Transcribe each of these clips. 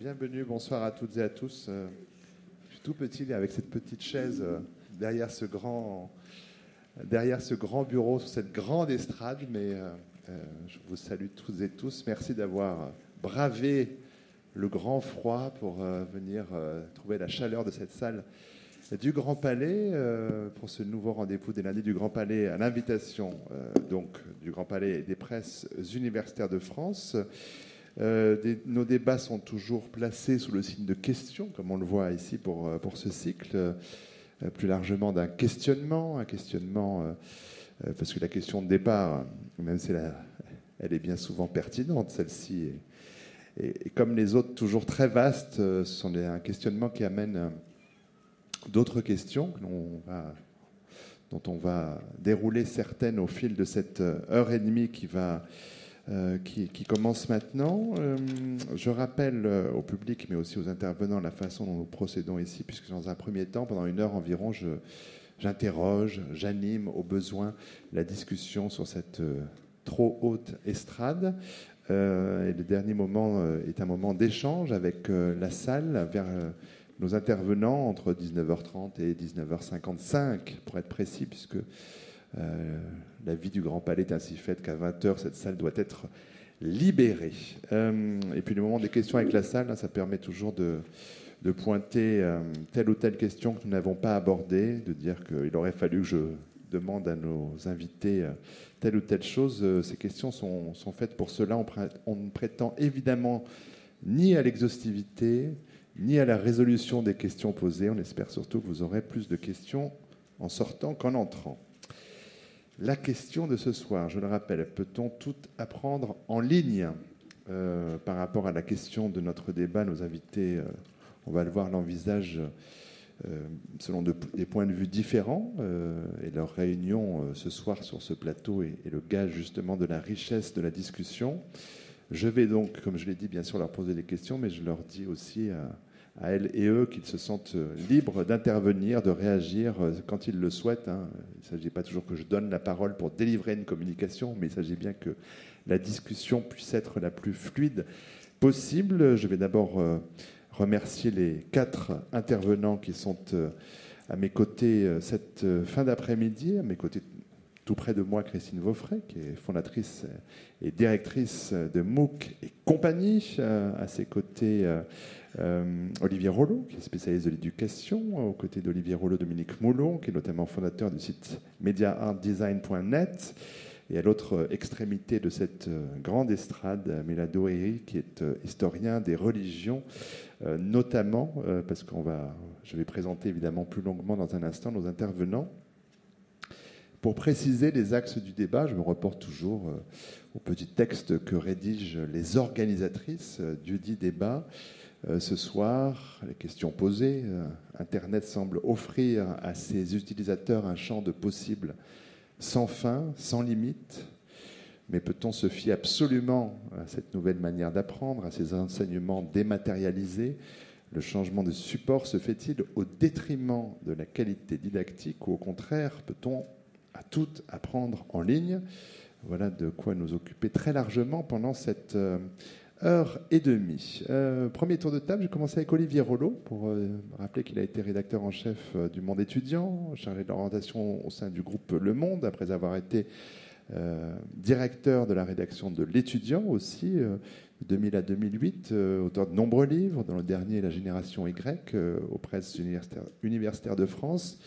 Bienvenue, bonsoir à toutes et à tous. Euh, je suis tout petit avec cette petite chaise euh, derrière ce grand, derrière ce grand bureau, sur cette grande estrade, mais euh, je vous salue toutes et tous. Merci d'avoir bravé le grand froid pour venir trouver la chaleur de cette salle du Grand Palais pour ce nouveau rendez-vous des lundis du Grand Palais à l'invitation donc du Grand Palais et des presses universitaires de France. Euh, nos débats sont toujours placés sous le signe de questions, comme on le voit ici pour, euh, pour ce cycle, euh, plus largement d'un questionnement, un questionnement, parce que la question de départ, même si elle est bien souvent pertinente, celle-ci, et, comme les autres, toujours très vastes, ce sont un questionnement qui amène d'autres questions dont on va dérouler certaines au fil de cette heure et demie qui va euh, qui, commence maintenant. Euh, je rappelle euh, au public, mais aussi aux intervenants, la façon dont nous procédons ici, puisque dans un premier temps, pendant une heure environ, j'interroge, j'anime au besoin la discussion sur cette trop haute estrade. et le dernier moment est un moment d'échange avec la salle vers nos intervenants entre 19h30 et 19h55, pour être précis, puisque euh, la vie du Grand Palais est ainsi faite qu'à 20h, cette salle doit être libérée. Euh, et puis le moment des questions avec la salle, ça permet toujours de, pointer euh, telle ou telle question que nous n'avons pas abordée, de dire qu'il aurait fallu que je demande à nos invités telle ou telle chose. Ces questions sont, faites pour cela. On, ne prétend évidemment ni à l'exhaustivité, ni à la résolution des questions posées. On espère surtout que vous aurez plus de questions en sortant qu'en entrant. La question de ce soir, je le rappelle, peut-on tout apprendre en ligne euh, par rapport à la question de notre débat Nos invités, euh, on va le voir, l'envisage euh, selon des points de vue différents. et leur réunion ce soir sur ce plateau est, le gage justement de la richesse de la discussion. Je vais donc, comme je l'ai dit, bien sûr leur poser des questions, mais je leur dis aussi à elles et eux qu'ils se sentent euh, libres d'intervenir, de réagir euh, quand ils le souhaitent. Hein. Il ne s'agit pas toujours que je donne la parole pour délivrer une communication, mais il s'agit bien que la discussion puisse être la plus fluide possible. Je vais d'abord euh, remercier les quatre intervenants qui sont à mes côtés cette fin d'après-midi, à mes côtés tout près de moi Christine Vaufray, qui est fondatrice et directrice de MOOC et compagnie. À ses côtés, euh, Olivier Rollo, qui est spécialiste de l'éducation, aux côtés d'Olivier Rollo, Dominique Moulon, qui est notamment fondateur du site mediaartdesign.net. Et à l'autre extrémité de cette euh, grande estrade, Mélado Eri, qui est euh, historien des religions, notamment, parce qu'on va, je vais présenter évidemment plus longuement dans un instant nos intervenants. Pour préciser les axes du débat, je me reporte toujours au petit texte que rédigent les organisatrices du dit débat. Euh, ce soir, les questions posées. Euh, Internet semble offrir à ses utilisateurs un champ de possibles sans fin, sans limite. Mais peut-on se fier absolument à cette nouvelle manière d'apprendre, à ces enseignements dématérialisés? Le changement de support se fait-il au détriment de la qualité didactique ou au contraire, peut-on à tout apprendre en ligne? Voilà de quoi nous occuper très largement pendant cette euh, heure et demie. Euh, premier tour de table, j'ai commencé avec Olivier Rollo pour euh, rappeler qu'il a été rédacteur en chef euh, du Monde étudiant, chargé de l'orientation au sein du groupe Le Monde, après avoir été directeur de la rédaction de l'étudiant aussi, de 2000 à 2008, auteur de nombreux livres, dont le dernier La génération Y, aux presses universitaires, de France.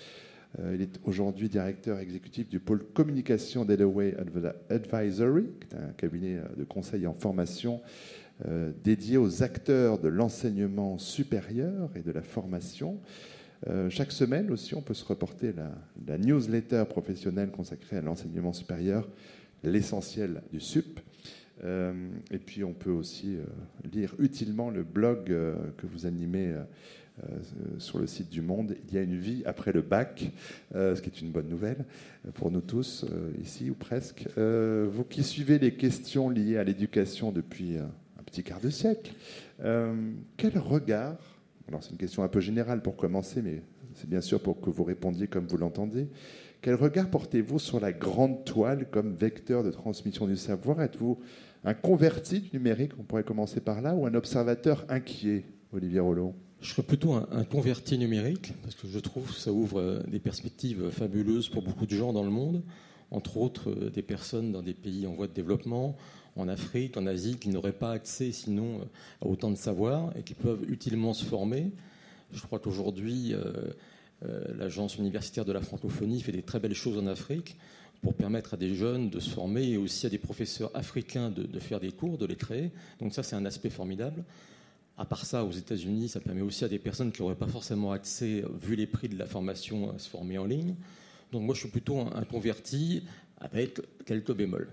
il est aujourd'hui directeur exécutif du pôle communication d'Edaway Advisory, qui est un cabinet de conseil en formation euh, dédié aux acteurs de l'enseignement supérieur et de la formation. Euh, chaque semaine aussi, on peut se reporter la, newsletter professionnelle consacrée à l'enseignement supérieur, l'essentiel du SUP. Euh, et puis on peut aussi lire utilement le blog que vous animez sur le site du Monde. Il y a une vie après le bac, ce qui est une bonne nouvelle pour nous tous, ici ou presque. vous qui suivez les questions liées à l'éducation depuis quart de siècle. Euh, quel regard, alors c'est une question un peu générale pour commencer, mais c'est bien sûr pour que vous répondiez comme vous l'entendez. Quel regard portez-vous sur la grande toile comme vecteur de transmission du savoir? Êtes-vous un converti du numérique, on pourrait commencer par là, ou un observateur inquiet, Olivier Rollot je serais plutôt un, converti numérique, parce que je trouve que ça ouvre euh, des perspectives fabuleuses pour beaucoup de gens dans le monde, entre autres euh, des personnes dans des pays en voie de développement, en Afrique, en Asie, qui n'auraient pas accès sinon euh, à autant de savoir et qui peuvent utilement se former. Je crois qu'aujourd'hui, l'Agence universitaire de la francophonie fait des très belles choses en Afrique pour permettre à des jeunes de se former et aussi à des professeurs africains de, de faire des cours, de les créer. Donc ça, c'est un aspect formidable. À part ça, aux États-Unis, ça permet aussi à des personnes qui n'auraient pas forcément accès, vu les prix de la formation, à se former en ligne. Donc moi, je suis plutôt un, converti avec quelques bémols.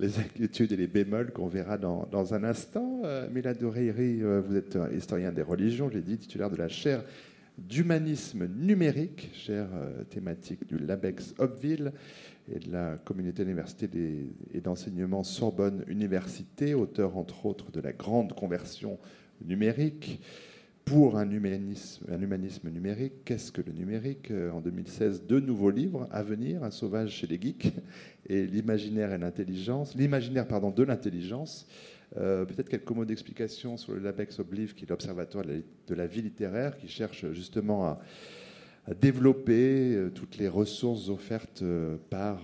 Les inquiétudes et les bémols qu'on verra dans, un instant. Euh, euh, vous êtes historien des religions, je l'ai dit, titulaire de la chaire d'humanisme numérique, chaire euh, thématique du LABEX Hopville et de la communauté d'université et d'enseignement Sorbonne Université, auteur entre autres de la grande conversion numérique. Pour un humanisme, numérique, qu'est-ce que le numérique euh, En 2016, deux nouveaux livres à venir, Un sauvage chez les geeks et l'imaginaire et l'intelligence, l'imaginaire pardon de l'intelligence. Euh, peut-être quelques mots d'explication sur le Labex Obliv, qui est l'observatoire de la vie littéraire, qui cherche justement à, à développer euh, toutes les ressources offertes par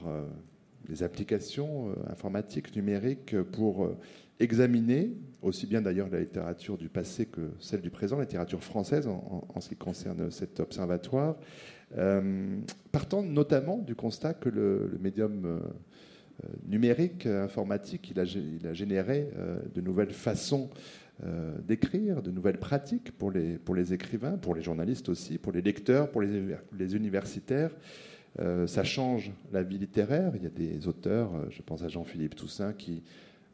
les applications informatiques numériques pour examiner aussi bien d'ailleurs la littérature du passé que celle du présent, la littérature française en, ce qui concerne cet observatoire, euh, partant notamment du constat que le, médium euh, numérique, informatique, il a, généré euh, de nouvelles façons d'écrire, de nouvelles pratiques pour les, pour les écrivains, pour les journalistes aussi, pour les lecteurs, pour les, les universitaires. ça change la vie littéraire. Il y a des auteurs, je pense à Jean-Philippe Toussaint, qui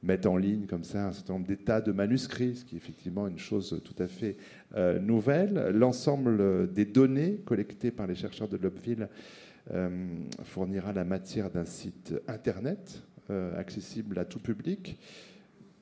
mettent en ligne comme ça un certain nombre d'états de manuscrits, ce qui est effectivement une chose tout à fait euh, nouvelle. L'ensemble des données collectées par les chercheurs de Lobville euh, fournira la matière d'un site internet euh, accessible à tout public.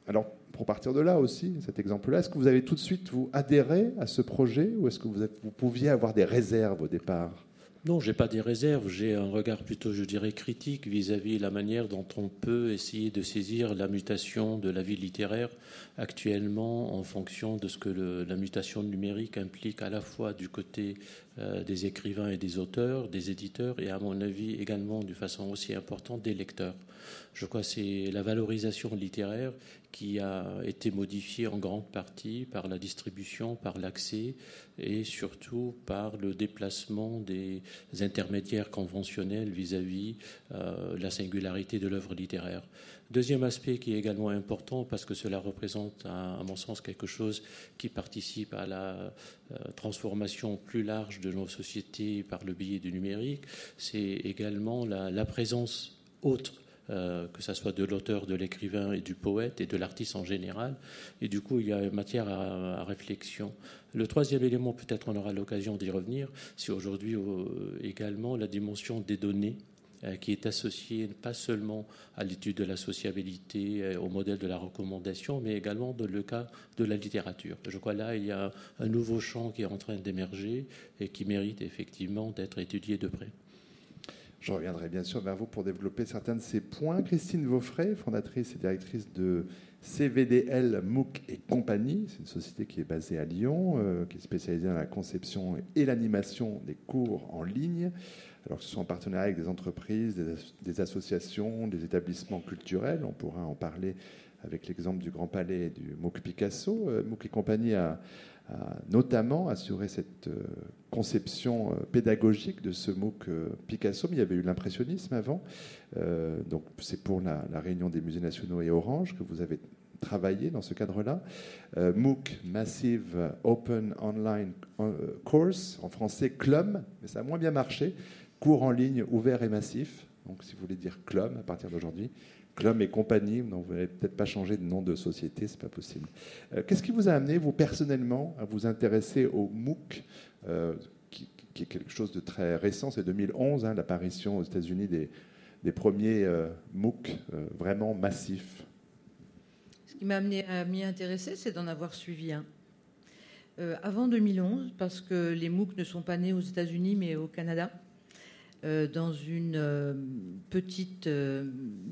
Alors, pour partir de là aussi, cet exemple-là, est-ce que vous avez tout de suite vous adhéré à ce projet ou est-ce que vous, vous pouviez avoir des réserves au départ? Non, j'ai pas des réserves. J'ai un regard plutôt, je dirais, critique vis-à-vis de la manière dont on peut essayer de saisir la mutation de la vie littéraire actuellement en fonction de ce que la mutation numérique implique à la fois du côté euh, des écrivains et des auteurs, des éditeurs et à mon avis également d'une façon aussi importante des lecteurs. Je crois que c'est la valorisation littéraire qui a été modifiée en grande partie par la distribution, par l'accès et surtout par le déplacement des intermédiaires conventionnels vis-à-vis euh, la singularité de l'œuvre littéraire. Deuxième aspect qui est également important parce que cela représente, à, mon sens, quelque chose qui participe à la euh, transformation plus large de nos sociétés par le biais du numérique, c'est également la présence autre euh, que ce soit de l'auteur, de l'écrivain et du poète et de l'artiste en général. Et du coup, il y a matière à, réflexion. Le troisième élément, peut-être on aura l'occasion d'y revenir, c'est aujourd'hui euh, également la dimension des données euh, qui est associée pas seulement à l'étude de la sociabilité, au modèle de la recommandation, mais également dans le cas de la littérature. Je crois là, il y a un nouveau champ qui est en train d'émerger et qui mérite effectivement d'être étudié de près. Je reviendrai bien sûr vers vous pour développer certains de ces points. Christine Vaufray, fondatrice et directrice de CVDL MOOC et compagnie. C'est une société qui est basée à Lyon, euh, qui est spécialisée dans la conception et l'animation des cours en ligne. Alors, ce sont en partenariat avec des entreprises, des, associations, des établissements culturels. On pourra en parler avec l'exemple du Grand Palais et du MOOC Picasso. Euh, MOOC et compagnie a notamment assuré cette euh, conception euh, pédagogique de ce MOOC euh, Picasso, mais il y avait eu l'impressionnisme avant. donc c'est pour la, réunion des musées nationaux et Orange que vous avez travaillé dans ce cadre-là. MOOC, Massive Open Online Course, en français CLUM, mais ça a moins bien marché. Cours en ligne ouvert et massif. Donc si vous voulez dire CLUM à partir d'aujourd'hui. Club et compagnie, vous n'avez peut-être pas changé de nom de société, c'est pas possible. Euh, qu'est-ce qui vous a amené, vous personnellement, à vous intéresser au MOOC, euh, qui, est quelque chose de très récent, c'est 2011, hein, l'apparition aux États-Unis des, premiers euh, MOOC vraiment massifs? Ce qui m'a amené à m'y intéresser, c'est d'en avoir suivi un. Avant 2011, parce que les MOOC ne sont pas nés aux États-Unis mais au Canada. Dans une petite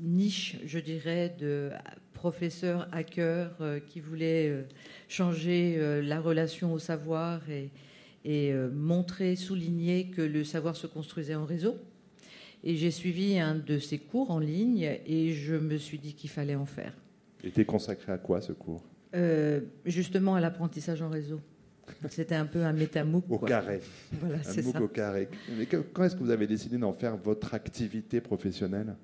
niche, je dirais, de professeurs hackers qui voulaient changer la relation au savoir et, et montrer, souligner que le savoir se construisait en réseau. Et j'ai suivi un de ces cours en ligne et je me suis dit qu'il fallait en faire. était consacré à quoi ce cours? Euh, Justement à l'apprentissage en réseau. C'était un peu un métamouk. Au carré. Voilà, un MOOC au carré. Mais quand est-ce que vous avez décidé d'en faire votre activité professionnelle?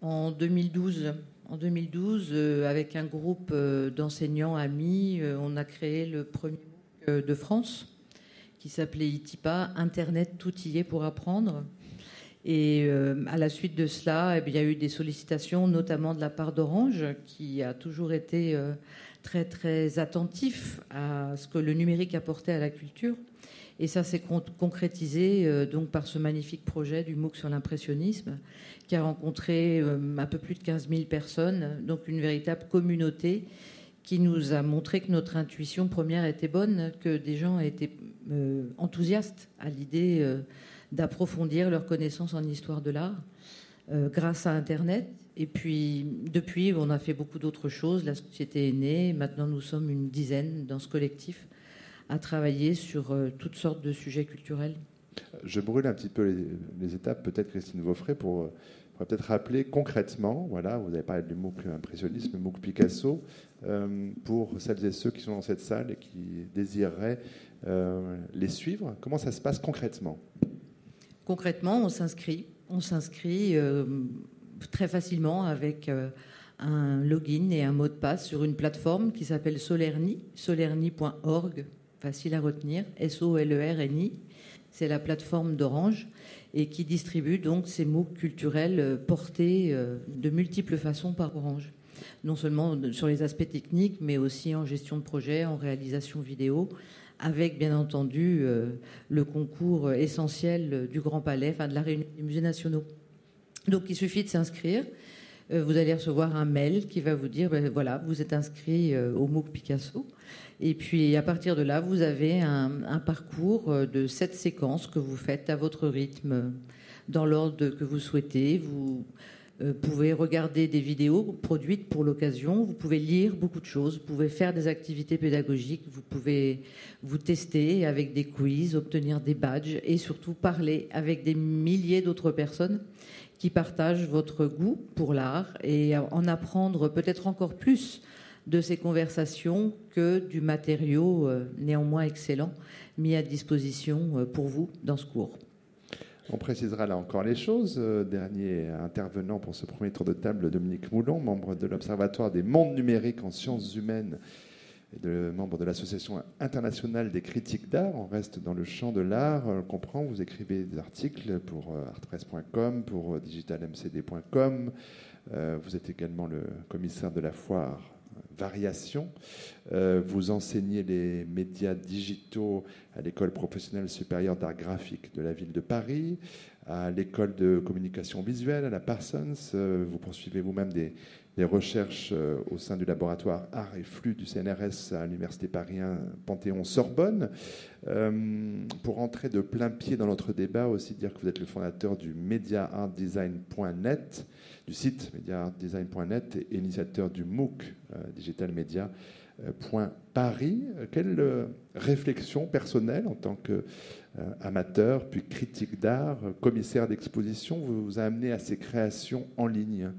En 2012. En 2012, euh, avec un groupe euh, d'enseignants amis, on a créé le premier MOOC de France qui s'appelait ITIPA, Internet tout y est pour apprendre. Et euh, à la suite de cela, eh il y a eu des sollicitations, notamment de la part d'Orange, qui a toujours été euh, très très attentif à ce que le numérique apportait à la culture. Et ça s'est concrétisé euh, donc par ce magnifique projet du MOOC sur l'impressionnisme, qui a rencontré un peu plus de 15 000 personnes, donc une véritable communauté qui nous a montré que notre intuition première était bonne, que des gens étaient enthousiastes à l'idée d'approfondir leur connaissance en histoire de l'art euh, grâce à Internet. Et puis, depuis, on a fait beaucoup d'autres choses. La société est née. Maintenant, nous sommes une dizaine dans ce collectif à travailler sur euh, toutes sortes de sujets culturels. Je brûle un petit peu les, étapes, peut-être Christine Vaufray, pour, pour peut-être rappeler concrètement, voilà, vous avez parlé du MOOC impressionnisme, MOOC Picasso, euh, pour celles et ceux qui sont dans cette salle et qui désireraient les suivre, comment ça se passe concrètement? Concrètement, on s'inscrit. On s'inscrit euh, très facilement avec euh, un login et un mot de passe sur une plateforme qui s'appelle Solerni, solerni.org, facile à retenir, S-O-L-E-R-N-I. C'est la plateforme d'Orange et qui distribue donc ces mots culturels euh, portés de multiples façons par Orange. Non seulement sur les aspects techniques, mais aussi en gestion de projet, en réalisation vidéo, avec bien entendu euh, le concours essentiel du Grand Palais, enfin de la réunion des musées nationaux. Donc il suffit de s'inscrire. Euh, vous allez recevoir un mail qui va vous dire, ben, voilà, vous êtes inscrit euh, au MOOC Picasso. Et puis à partir de là, vous avez un, un parcours de sept séquences que vous faites à votre rythme, dans l'ordre que vous souhaitez. Vous euh, pouvez regarder des vidéos produites pour l'occasion, vous pouvez lire beaucoup de choses, vous pouvez faire des activités pédagogiques, vous pouvez vous tester avec des quiz, obtenir des badges et surtout parler avec des milliers d'autres personnes qui partagent votre goût pour l'art et en apprendre peut-être encore plus de ces conversations que du matériau euh, néanmoins excellent mis à disposition euh, pour vous dans ce cours. On précisera là encore les choses. Euh, dernier intervenant pour ce premier tour de table, Dominique Moulon, membre de l'Observatoire des mondes numériques en sciences humaines de, membre de l'Association internationale des critiques d'art. On reste dans le champ de l'art. On comprend, vous écrivez des articles pour euh, artpress.com, pour euh, digitalmcd.com. Vous êtes également le commissaire de la foire variation. Euh, vous enseignez les médias digitaux à l'école professionnelle supérieure d'art graphique de la ville de Paris, à l'école de communication visuelle à la Parsons. Euh, vous poursuivez vous-même des, recherches euh, au sein du laboratoire Art et Flux du CNRS à l'Université Paris Panthéon-Sorbonne. pour entrer de plein pied dans notre débat, aussi dire que vous êtes le fondateur du mediaartdesign.net du site mediaartdesign.net et initiateur du MOOC euh, Digital Media. Euh, Paris. Quelle euh, réflexion personnelle en tant qu'amateur, puis critique d'art, commissaire d'exposition, vous, a amené à ces créations en ligne?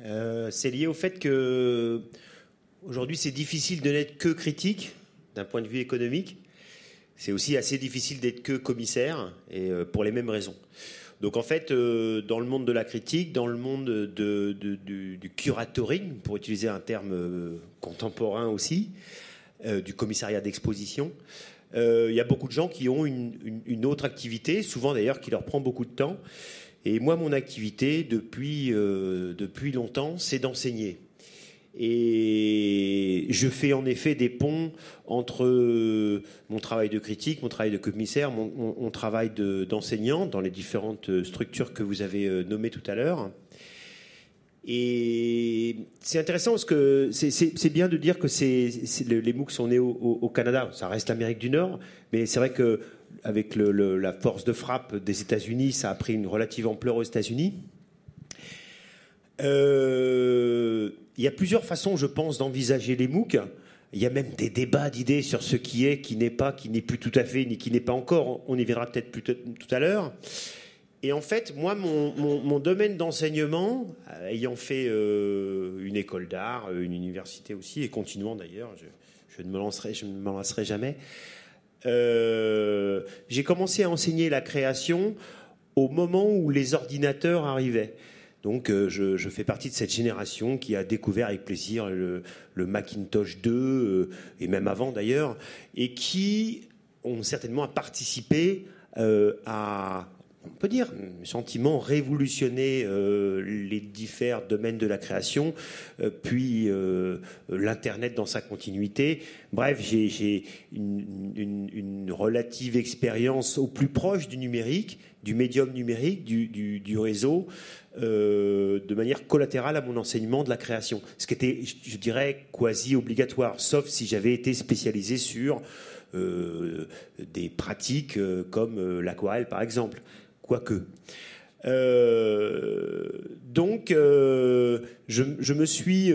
C'est lié au fait que aujourd'hui c'est difficile de n'être que critique d'un point de vue économique. C'est aussi assez difficile d'être que commissaire, et pour les mêmes raisons. Donc en fait, euh, dans le monde de la critique, dans le monde du, curatoring, pour utiliser un terme euh, contemporain aussi, euh, du commissariat d'exposition, il y a beaucoup de gens qui ont une, autre activité, souvent d'ailleurs qui leur prend beaucoup de temps. Et moi, mon activité depuis, depuis longtemps, c'est d'enseigner. Et je fais en effet des ponts entre euh, mon travail de critique, mon travail de commissaire, mon, travail d'enseignant dans les différentes structures que vous avez euh, nommées tout à l'heure. Et c'est intéressant parce que c'est bien de dire que les MOOC sont nés au, Canada. Ça reste l'Amérique du Nord, mais c'est vrai que avec la force de frappe des États-Unis, ça a pris une relative ampleur aux États-Unis. Euh, il y a plusieurs façons, je pense, d'envisager les MOOC. Il y a même des débats d'idées sur ce qui est, qui n'est pas, qui n'est plus tout à fait, ni qui n'est pas encore. On y verra peut-être plus tout à l'heure. Et en fait, moi, mon, domaine d'enseignement, euh, ayant fait euh, une école d'art, une université aussi, et continuant d'ailleurs, je, ne me lancerai, je ne me lancerai jamais. J'ai commencé à enseigner la création au moment où les ordinateurs arrivaient. Donc euh, je, fais partie de cette génération qui a découvert avec plaisir le, Macintosh 2, euh, et même avant d'ailleurs, et qui ont certainement participé euh, à, on peut dire, sentiment révolutionner les différents domaines de la création, puis l'Internet dans sa continuité. Bref, j'ai une, relative expérience au plus proche du numérique, du médium numérique, du réseau, euh, de manière collatérale à mon enseignement de la création. Ce qui était, je dirais, quasi obligatoire, sauf si j'avais été spécialisé sur euh, des pratiques euh, comme l'aquarelle, par exemple. Quoique. donc, je, je, me suis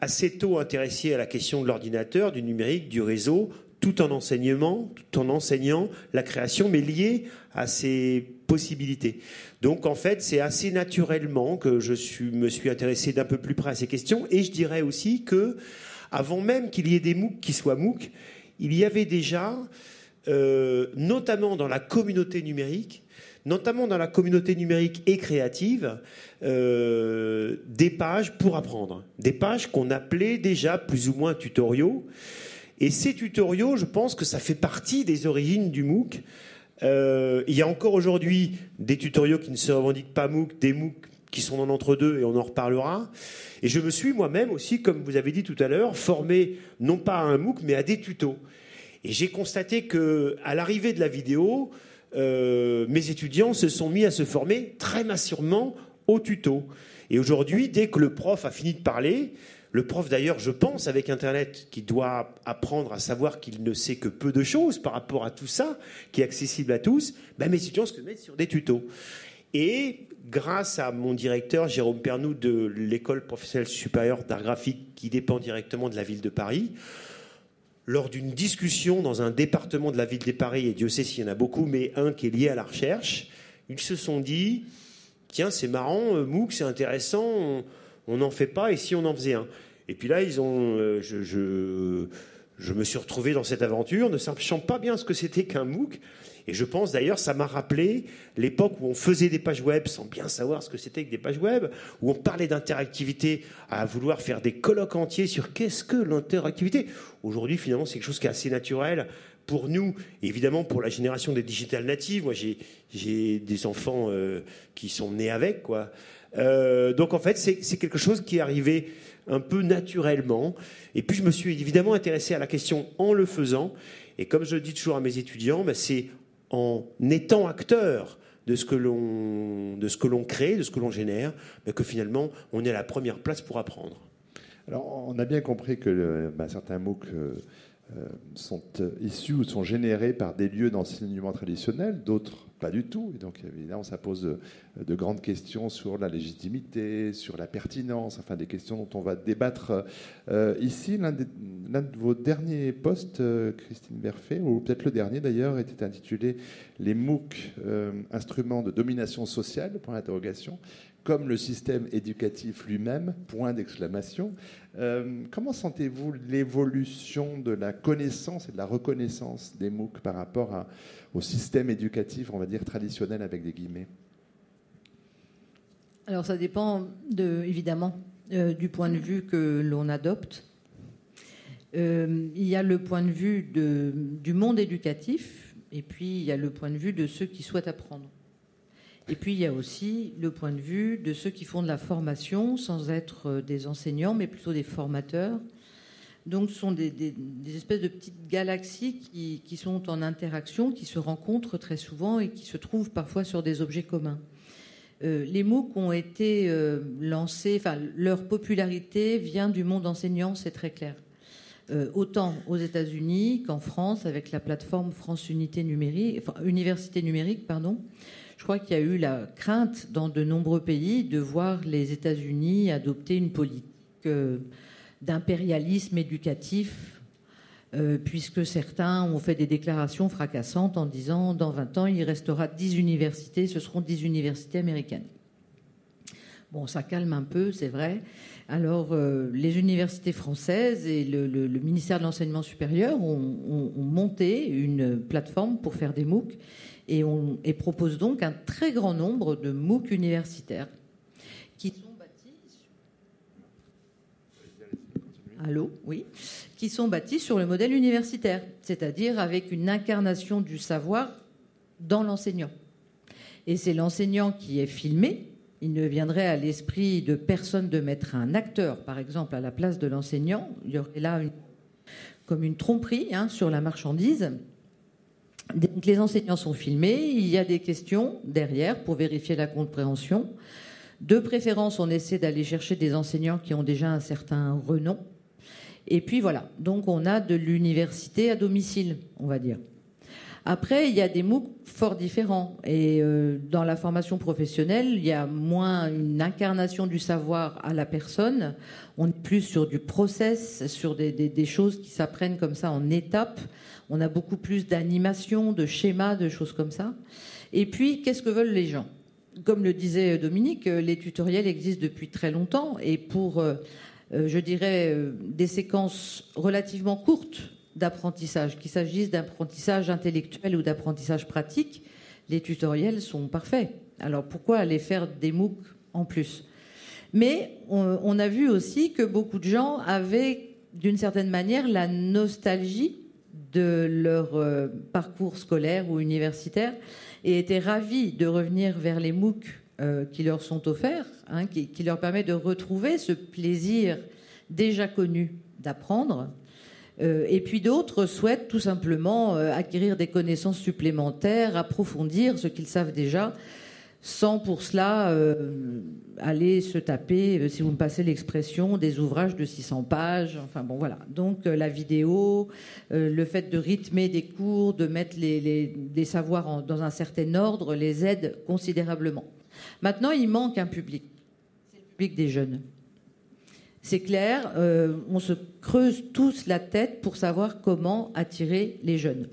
assez tôt intéressé à la question de l'ordinateur, du numérique, du réseau, tout en enseignement, tout en enseignant la création, mais lié à ces possibilités. Donc en fait, c'est assez naturellement que je me suis intéressé d'un peu plus près à ces questions. Et je dirais aussi que, avant même qu'il y ait des MOOC qui soient MOOC, il y avait déjà, euh, notamment dans la communauté numérique, notamment dans la communauté numérique et créative, euh, des pages pour apprendre. Des pages qu'on appelait déjà plus ou moins tutoriaux. Et ces tutoriaux, je pense que ça fait partie des origines du MOOC. Euh, il y a encore aujourd'hui des tutoriaux qui ne se revendiquent pas MOOC, des MOOC qui sont en entre-deux et on en reparlera. Et je me suis moi-même aussi, comme vous avez dit tout à l'heure, formé non pas à un MOOC mais à des tutos. Et j'ai constaté que à l'arrivée de la vidéo, euh, mes étudiants se sont mis à se former très massivement aux tutos. Et aujourd'hui, dès que le prof a fini de parler, le prof, d'ailleurs, je pense, avec Internet, qui doit apprendre à savoir qu'il ne sait que peu de choses par rapport à tout ça, qui est accessible à tous, ben, mes étudiants se mettent sur des tutos. Et grâce à mon directeur, Jérôme Pernou, de l'école professionnelle supérieure d'art graphique, qui dépend directement de la ville de Paris, lors d'une discussion dans un département de la ville de Paris, et Dieu sait s'il y en a beaucoup, mais un qui est lié à la recherche, ils se sont dit, tiens, c'est marrant, euh, MOOC, c'est intéressant, on n'en fait pas, et si on en faisait un? Et puis là, ils ont, euh, je, je, me suis retrouvé dans cette aventure, ne sachant pas bien ce que c'était qu'un MOOC. Et je pense d'ailleurs, ça m'a rappelé l'époque où on faisait des pages web sans bien savoir ce que c'était que des pages web, où on parlait d'interactivité à vouloir faire des colloques entiers sur qu'est-ce que l'interactivité. Aujourd'hui, finalement, c'est quelque chose qui est assez naturel pour nous, évidemment pour la génération des digital natives. Moi, j'ai des enfants euh, qui sont nés avec, quoi. Euh, donc en fait, c'est quelque chose qui est arrivé un peu naturellement. Et puis je me suis évidemment intéressé à la question en le faisant. Et comme je le dis toujours à mes étudiants, ben, c'est en étant acteur de ce que l'on de ce que l'on crée, de ce que l'on génère, ben, que finalement on est à la première place pour apprendre. Alors on a bien compris que ben, certains MOOC euh, euh, sont issus ou sont générés par des lieux d'enseignement traditionnels, d'autres pas du tout. Et donc, évidemment, ça pose de, grandes questions sur la légitimité, sur la pertinence, enfin, des questions dont on va débattre euh, ici. L'un de, vos derniers posts, euh, Christine Berfet, ou peut-être le dernier d'ailleurs, était intitulé Les MOOC, euh, instruments de domination sociale, point d'interrogation comme le système éducatif lui-même, point d'exclamation. comment sentez-vous l'évolution de la connaissance et de la reconnaissance des MOOC par rapport au système éducatif, on va dire, traditionnel avec des guillemets? Alors ça dépend de, évidemment euh, du point de vue que l'on adopte. Euh, il y a le point de vue du monde éducatif et puis il y a le point de vue de ceux qui souhaitent apprendre. Et puis il y a aussi le point de vue de ceux qui font de la formation sans être des enseignants mais plutôt des formateurs donc, ce sont des, espèces de petites galaxies qui, sont en interaction, qui se rencontrent très souvent et qui se trouvent parfois sur des objets communs. les MOOC ont été lancés, enfin leur popularité vient du monde enseignant, c'est très clair. autant aux États-Unis qu'en France avec la plateforme France Unité numérique, Université numérique, pardon. Je crois qu'il y a eu la crainte dans de nombreux pays de voir les États-Unis adopter une politique d'impérialisme éducatif euh, puisque certains ont fait des déclarations fracassantes en disant dans 20 ans, il restera 10 universités, ce seront 10 universités américaines. Bon, ça calme un peu, c'est vrai. Alors, euh, les universités françaises et le, ministère de l'Enseignement supérieur ont, monté une plateforme pour faire des MOOC et, on, et proposent donc un très grand nombre de MOOC universitaires qui sont Allô, oui, qui sont bâtis sur le modèle universitaire, c'est-à-dire avec une incarnation du savoir dans l'enseignant. Et c'est l'enseignant qui est filmé. Il ne viendrait à l'esprit de personne de mettre un acteur, par exemple, à la place de l'enseignant. Il y aurait là comme une tromperie hein, sur la marchandise. Les enseignants sont filmés, il y a des questions derrière pour vérifier la compréhension. De préférence, on essaie d'aller chercher des enseignants qui ont déjà un certain renom et puis voilà, donc on a de l'université à domicile, on va dire. Après, il y a des MOOC fort différents. Et euh, dans la formation professionnelle, il y a moins une incarnation du savoir à la personne. On est plus sur du process, sur des, des choses qui s'apprennent comme ça en étapes. On a beaucoup plus d'animation, de schémas, de choses comme ça. Et puis, qu'est-ce que veulent les gens? Comme le disait Dominique, les tutoriels existent depuis très longtemps. Et pour euh, euh, je dirais, euh, des séquences relativement courtes d'apprentissage, qu'il s'agisse d'apprentissage intellectuel ou d'apprentissage pratique, les tutoriels sont parfaits. Alors pourquoi aller faire des MOOC en plus? Mais on, a vu aussi que beaucoup de gens avaient, d'une certaine manière, la nostalgie de leur euh, parcours scolaire ou universitaire et étaient ravis de revenir vers les MOOC euh, qui leur sont offerts, hein, qui, leur permet de retrouver ce plaisir déjà connu d'apprendre. Euh, et puis d'autres souhaitent tout simplement acquérir des connaissances supplémentaires, approfondir ce qu'ils savent déjà, sans pour cela aller se taper, si vous me passez l'expression, des ouvrages de 600 pages. Enfin bon, voilà. Donc la vidéo, le fait de rythmer des cours, de mettre les, savoirs dans un certain ordre, les aide considérablement. Maintenant, il manque un public. C'est le public des jeunes. C'est clair, euh, on se creuse tous la tête pour savoir comment attirer les jeunes.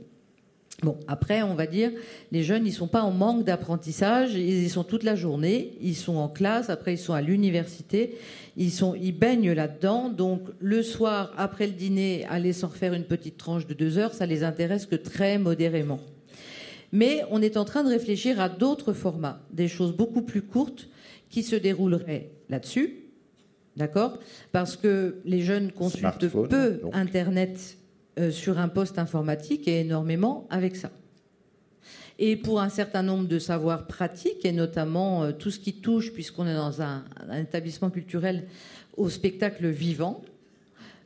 Bon, après, on va dire, les jeunes, ils sont pas en manque d'apprentissage, ils y sont toute la journée, ils sont en classe, après ils sont à l'université, ils sont, ils baignent là-dedans. Donc, le soir, après le dîner, aller s'en refaire une petite tranche de deux heures, ça les intéresse que très modérément. Mais on est en train de réfléchir à d'autres formats, des choses beaucoup plus courtes qui se dérouleraient là-dessus. D'accord? Parce que les jeunes consultent peu Internet euh, sur un poste informatique et énormément avec ça. Et pour un certain nombre de savoirs pratiques, et notamment euh, tout ce qui touche, puisqu'on est dans un établissement culturel, au spectacle vivant,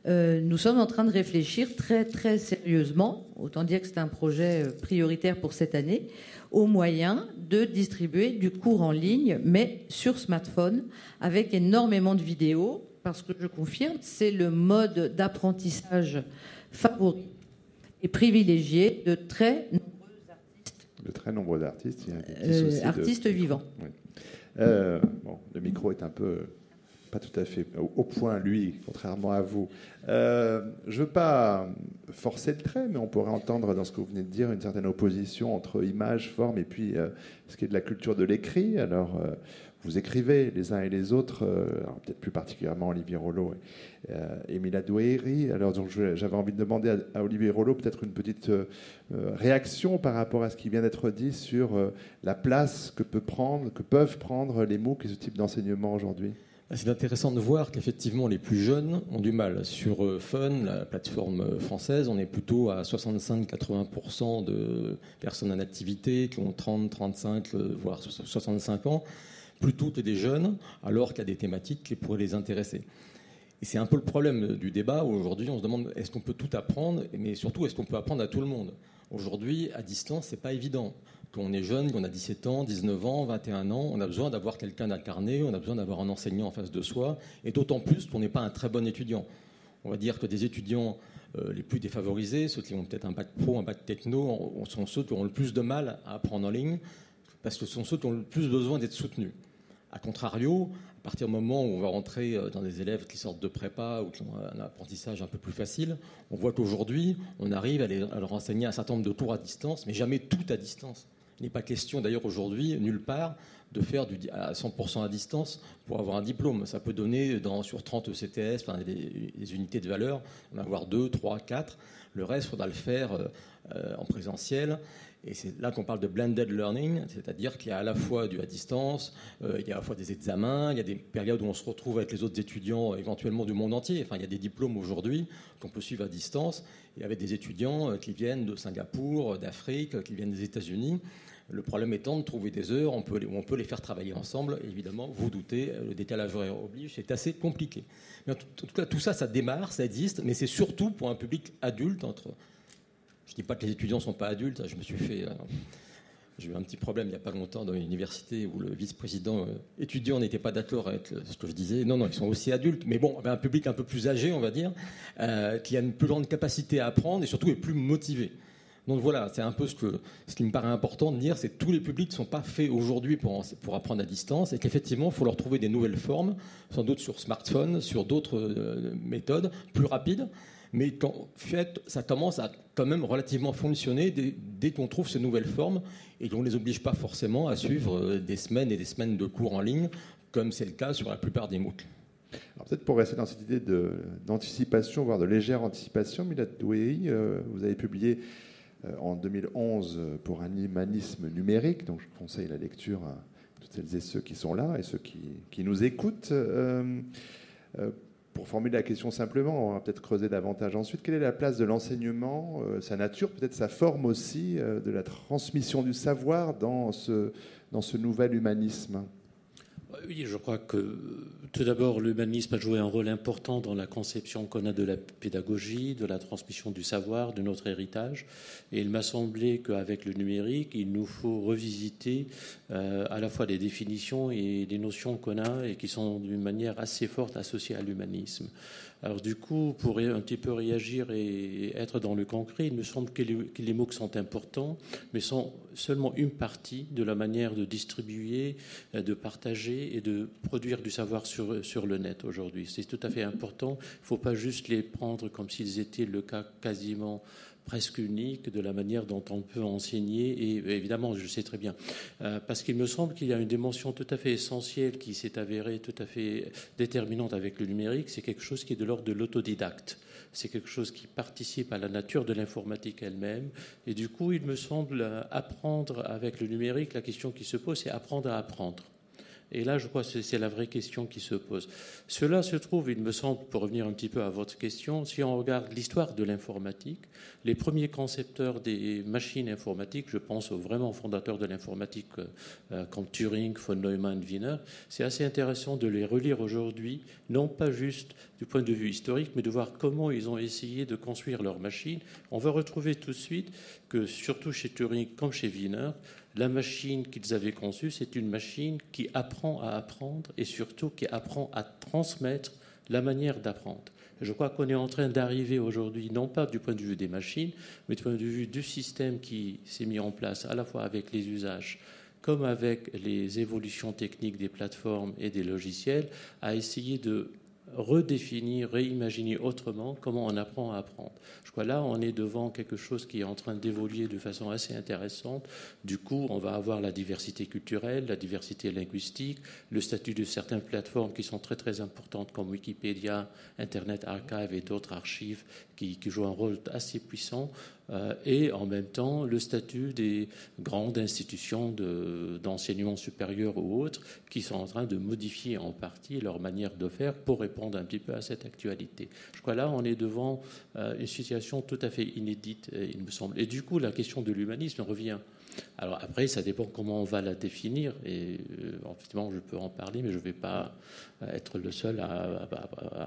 euh, nous sommes en train de réfléchir très très sérieusement, autant dire que c'est un projet prioritaire pour cette année, aux moyens de distribuer du cours en ligne, mais sur smartphone, avec énormément de vidéos, parce que je confirme, c'est le mode d'apprentissage favori et privilégié de très nombreux artistes. De très nombreux artistes, euh, artistes vivants. bon, le micro est un peu pas tout à fait au, point, lui, contrairement à vous. Euh, je ne veux pas forcer le trait, mais on pourrait entendre dans ce que vous venez de dire une certaine opposition entre image, forme et puis euh, ce qui est de la culture de l'écrit. Alors, euh, vous écrivez les uns et les autres, peut-être plus particulièrement Olivier Rollo et, Émile Adouéry. Alors, j'avais envie de demander à, Olivier Rollo peut-être une petite réaction par rapport à ce qui vient d'être dit sur la place que, peut prendre, que peuvent prendre les MOOC et ce type d'enseignement aujourd'hui. C'est intéressant de voir qu'effectivement les plus jeunes ont du mal. Sur euh, Fun, la plateforme euh, française, on est plutôt à 65-80% de personnes en activité qui ont 30, 35, euh, voire 65 ans, plutôt que des jeunes, alors qu'il y a des thématiques qui pourraient les intéresser. Et c'est un peu le problème du débat où aujourd'hui on se demande est-ce qu'on peut tout apprendre, mais surtout est-ce qu'on peut apprendre à tout le monde? Aujourd'hui, à distance, c'est pas évident. Quand on est jeune, qu'on a 17 ans, 19 ans, 21 ans, on a besoin d'avoir quelqu'un d'incarné, on a besoin d'avoir un enseignant en face de soi, et d'autant plus qu'on n'est pas un très bon étudiant. On va dire que des étudiants euh, les plus défavorisés, ceux qui ont peut-être un bac pro, un bac techno, sont ceux qui ont le plus de mal à apprendre en ligne, parce que ce sont ceux qui ont le plus besoin d'être soutenus. A contrario, à partir du moment où on va rentrer euh, dans des élèves qui sortent de prépa ou qui ont un apprentissage un peu plus facile, on voit qu'aujourd'hui, on arrive à, leur enseigner un certain nombre de tours à distance, mais jamais tout à distance. Il n'est pas question d'ailleurs aujourd'hui, nulle part, de faire à 100% à distance pour avoir un diplôme. Ça peut donner dans, sur 30 ECTS, enfin, des, unités de valeur, en avoir 2, 3, 4. Le reste, il faudra le faire euh, euh, en présentiel. Et c'est là qu'on parle de blended learning, c'est-à-dire qu'il y a à la fois du à distance, euh, il y a à la fois des examens, il y a des périodes où on se retrouve avec les autres étudiants éventuellement du monde entier. Enfin, il y a des diplômes aujourd'hui qu'on peut suivre à distance, et avec des étudiants qui viennent de Singapour, d'Afrique, qui viennent des États-Unis. Le problème étant de trouver des heures on peut où on peut les faire travailler ensemble. évidemment, vous doutez, le décalage horaire oblige, c'est assez compliqué. Mais en tout, cas, tout ça, ça démarre, ça existe, mais c'est surtout pour un public adulte. Entre, je ne dis pas que les étudiants ne sont pas adultes. Je me suis fait. Euh, j'ai eu un petit problème il n'y a pas longtemps dans une université où le vice-président euh, étudiant n'était pas d'accord avec ce que je disais. Non, non, ils sont aussi adultes, mais bon, un public un peu plus âgé, on va dire, euh, qui a une plus grande capacité à apprendre et surtout est plus motivé. Donc voilà, c'est un peu ce, que, ce qui me paraît important de dire, c'est que tous les publics ne sont pas faits aujourd'hui pour, pour apprendre à distance et qu'effectivement, il faut leur trouver des nouvelles formes, sans doute sur smartphone, sur d'autres méthodes plus rapides, mais qu'en fait, ça commence à quand même relativement fonctionner dès, qu'on trouve ces nouvelles formes et qu'on ne les oblige pas forcément à suivre euh, des semaines et des semaines de cours en ligne, comme c'est le cas sur la plupart des MOOC. peut-être pour rester dans cette idée d'anticipation, voire de légère anticipation, Milad Douéi, euh, vous avez publié euh, en 2011 pour un humanisme numérique. Donc je conseille la lecture à toutes celles et ceux qui sont là et ceux qui, nous écoutent. Pour formuler la question simplement, on va peut-être creuser davantage ensuite. Quelle est la place de l'enseignement, sa nature, peut-être sa forme aussi, de la transmission du savoir dans ce, dans ce nouvel humanisme? Oui, je crois que tout d'abord, l'humanisme a joué un rôle important dans la conception qu'on a de la pédagogie, de la transmission du savoir, de notre héritage. Et il m'a semblé qu'avec le numérique, il nous faut revisiter euh, à la fois les définitions et les notions qu'on a et qui sont d'une manière assez forte associées à l'humanisme. Alors du coup, pour un petit peu réagir et être dans le concret, il me semble que les, mots sont importants, mais sont seulement une partie de la manière de distribuer, euh, de partager et de produire du savoir sur, sur le net aujourd'hui. C'est tout à fait important. Il ne faut pas juste les prendre comme s'ils étaient le cas quasiment presque unique de la manière dont on peut enseigner. Et évidemment, je sais très bien, euh, parce qu'il me semble qu'il y a une dimension tout à fait essentielle qui s'est avérée tout à fait déterminante avec le numérique. C'est quelque chose qui est de l'ordre de l'autodidacte. C'est quelque chose qui participe à la nature de l'informatique elle-même. Et du coup, il me semble euh, apprendre avec le numérique, la question qui se pose, c'est apprendre à apprendre. Et là, je crois que c'est la vraie question qui se pose. Cela se trouve, il me semble, pour revenir un petit peu à votre question, si on regarde l'histoire de l'informatique, les premiers concepteurs des machines informatiques, je pense aux vraiment fondateurs de l'informatique euh, comme Turing, von Neumann, Wiener, c'est assez intéressant de les relire aujourd'hui, non pas juste du point de vue historique, mais de voir comment ils ont essayé de construire leurs machines. On va retrouver tout de suite que, surtout chez Turing comme chez Wiener, la machine qu'ils avaient conçue, c'est une machine qui apprend à apprendre et surtout qui apprend à transmettre la manière d'apprendre. Je crois qu'on est en train d'arriver aujourd'hui, non pas du point de vue des machines, mais du point de vue du système qui s'est mis en place à la fois avec les usages comme avec les évolutions techniques des plateformes et des logiciels, à essayer de redéfinir, réimaginer autrement comment on apprend à apprendre. Je crois là, on est devant quelque chose qui est en train d'évoluer de façon assez intéressante. Du coup, on va avoir la diversité culturelle, la diversité linguistique, le statut de certaines plateformes qui sont très très importantes comme Wikipédia, Internet Archive et d'autres archives qui, qui jouent un rôle assez puissant. Euh, et en même temps le statut des grandes institutions d'enseignement supérieur ou autres qui sont en train de modifier en partie leur manière de faire pour répondre un petit peu à cette actualité. Je crois là, on est devant une situation tout à fait inédite, il me semble. Et du coup, la question de l'humanisme revient. Alors après, ça dépend comment on va la définir. Et effectivement, je peux en parler, mais je ne vais pas être le seul à,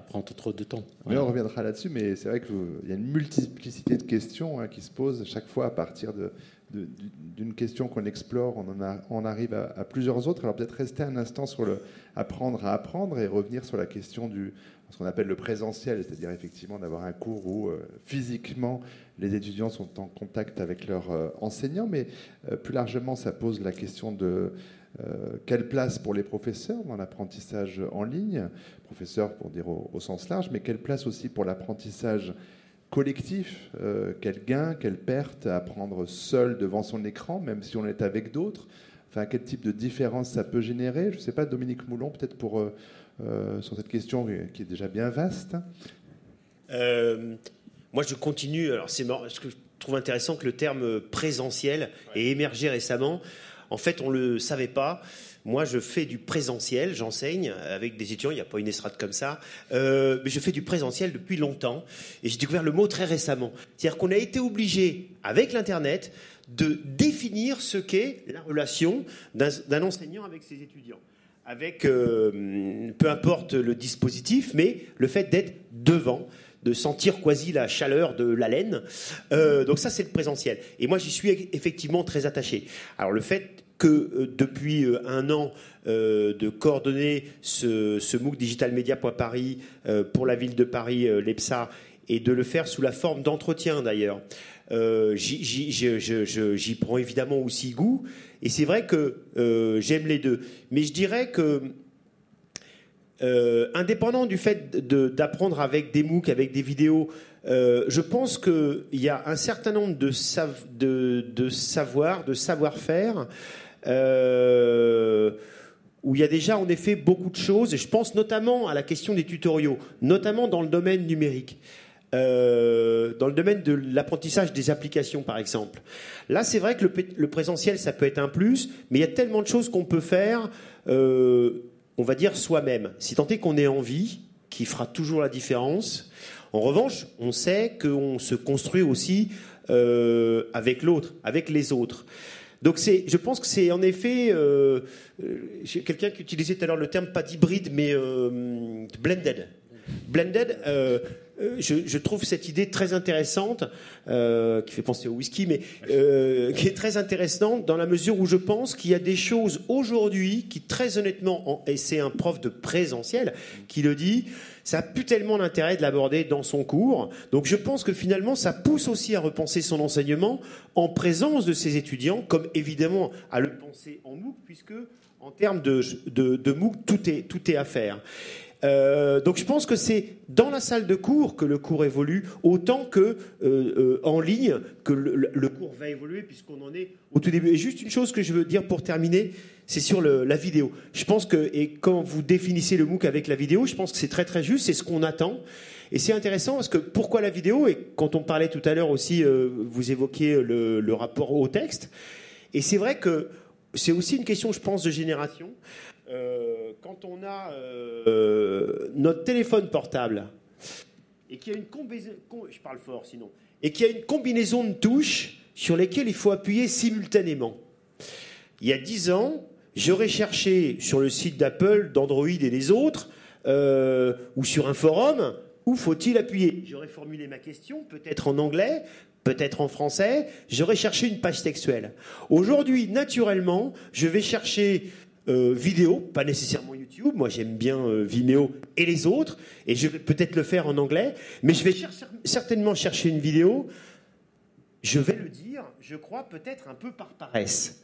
prendre trop de temps. Mais on reviendra là-dessus, mais c'est vrai qu'il y a une multiplicité de questions hein, qui se posent chaque fois à partir de, d'une question qu'on explore, on, en a, on arrive à, plusieurs autres. Alors peut-être rester un instant sur le apprendre à apprendre et revenir sur la question du ce qu'on appelle le présentiel, c'est-à-dire effectivement d'avoir un cours où euh, physiquement les étudiants sont en contact avec leurs euh, enseignants, mais euh, plus largement ça pose la question de quelle place pour les professeurs dans l'apprentissage en ligne, professeurs pour dire au, sens large, mais quelle place aussi pour l'apprentissage collectif, euh, quel gain, quelle perte à apprendre seul devant son écran, même si on est avec d'autres. Enfin, quel type de différence ça peut générer? Je ne sais pas, Dominique Moulon, peut-être pour euh, euh, sur cette question qui est déjà bien vaste. Moi, je continue. Alors, c'est ce que je trouve intéressant que le terme présentiel ait émergé récemment. En fait, on ne le savait pas. Moi, je fais du présentiel, j'enseigne avec des étudiants, il n'y a pas une estrade comme ça, euh, mais je fais du présentiel depuis longtemps et j'ai découvert le mot très récemment. C'est-à-dire qu'on a été obligé, avec l'Internet, de définir ce qu'est la relation d'un enseignant avec ses étudiants. Avec, euh, peu importe le dispositif, mais le fait d'être devant, de sentir quasi la chaleur de la laine. Euh, donc ça, c'est le présentiel. Et moi, j'y suis effectivement très attaché. Alors le fait que euh, depuis euh, un an de coordonner ce, ce MOOC Digital Media.Paris pour la ville de Paris, l'EPSA, et de le faire sous la forme d'entretien d'ailleurs. J'y prends évidemment aussi goût, et c'est vrai que j'aime les deux. Mais je dirais que, indépendant du fait d'apprendre avec des MOOC, avec des vidéos, je pense qu'il y a un certain nombre de, savoirs, de savoir-faire euh, où il y a déjà en effet beaucoup de choses, et je pense notamment à la question des tutoriaux, notamment dans le domaine numérique. Euh, dans le domaine de l'apprentissage des applications, par exemple. Là, c'est vrai que le, présentiel, ça peut être un plus, mais il y a tellement de choses qu'on peut faire, euh, on va dire soi-même. Si tant est qu'on ait envie, qui fera toujours la différence. En revanche, on sait qu'on se construit aussi avec l'autre, avec les autres. Donc je pense que c'est en effet euh, euh quelqu'un qui utilisait tout à l'heure le terme pas d'hybride mais euh, blended. Blended, euh, je, je, trouve cette idée très intéressante, qui fait penser au whisky, mais qui est très intéressante dans la mesure où je pense qu'il y a des choses aujourd'hui qui très honnêtement, et c'est un prof de présentiel qui le dit, ça a plus tellement d'intérêt de l'aborder dans son cours. Donc je pense que finalement, ça pousse aussi à repenser son enseignement en présence de ses étudiants, comme évidemment à le penser en MOOC, puisque en termes de, de, MOOC, tout est, tout est à faire. Euh, donc je pense que c'est dans la salle de cours que le cours évolue autant que euh, euh, en ligne que le, cours va évoluer puisqu'on en est au tout début. Et juste une chose que je veux dire pour terminer, c'est sur la vidéo. Je pense que et quand vous définissez le MOOC avec la vidéo, je pense que c'est très très juste, c'est ce qu'on attend. Et c'est intéressant parce que pourquoi la vidéo? Et quand on parlait tout à l'heure aussi, vous évoquiez le, le rapport au texte. Et c'est vrai que c'est aussi une question, je pense, de génération. Euh, quand on a euh, notre téléphone portable et qu'il y a une combinaison, de touches sur lesquelles il faut appuyer simultanément. Il y a dix ans, j'aurais cherché sur le site d'Apple, d'Android et des autres, euh, ou sur un forum, où faut-il appuyer? J'aurais formulé ma question, peut-être en anglais, peut-être en français, j'aurais cherché une page textuelle. Aujourd'hui, naturellement, je vais chercher euh, vidéo, pas nécessairement YouTube. Moi, j'aime bien euh, Vimeo et les autres, et je vais peut-être le faire en anglais, mais je vais certainement chercher une vidéo. Je vais le dire, je crois peut-être un peu par paresse.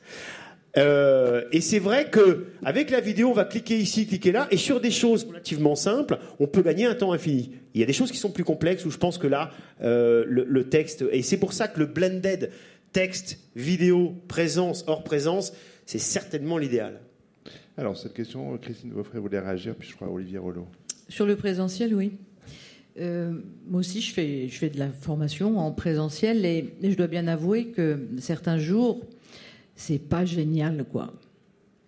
Euh, et c'est vrai que avec la vidéo, on va cliquer ici, cliquer là, et sur des choses relativement simples, on peut gagner un temps infini. Il y a des choses qui sont plus complexes où je pense que là, le, le, texte, et c'est pour ça que le blended texte, vidéo, présence, hors présence, c'est certainement l'idéal. Alors, cette question, Christine Beaufray voulait réagir, puis je crois Olivier Rollo. Sur le présentiel, oui. Euh, moi aussi, je fais, je fais de la formation en présentiel et, je dois bien avouer que certains jours, c'est pas génial, quoi.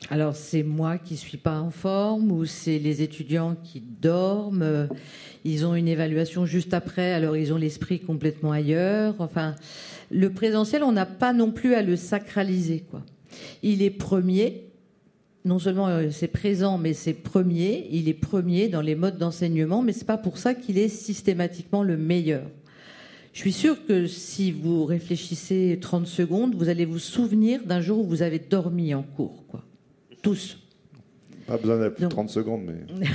alors c'est moi qui suis pas en forme ou c'est les étudiants qui dorment. Ils ont une évaluation juste après, alors ils ont l'esprit complètement ailleurs. Enfin, le présentiel, on n'a pas non plus à le sacraliser, quoi. Il est premier. Non seulement euh, c'est présent, mais c'est premier. Il est premier dans les modes d'enseignement, mais c'est pas pour ça qu'il est systématiquement le meilleur. Je suis sûre que si vous réfléchissez 30 secondes, vous allez vous souvenir d'un jour où vous avez dormi en cours, quoi tous. Pas besoin d'avoir plus de 30 secondes, mais.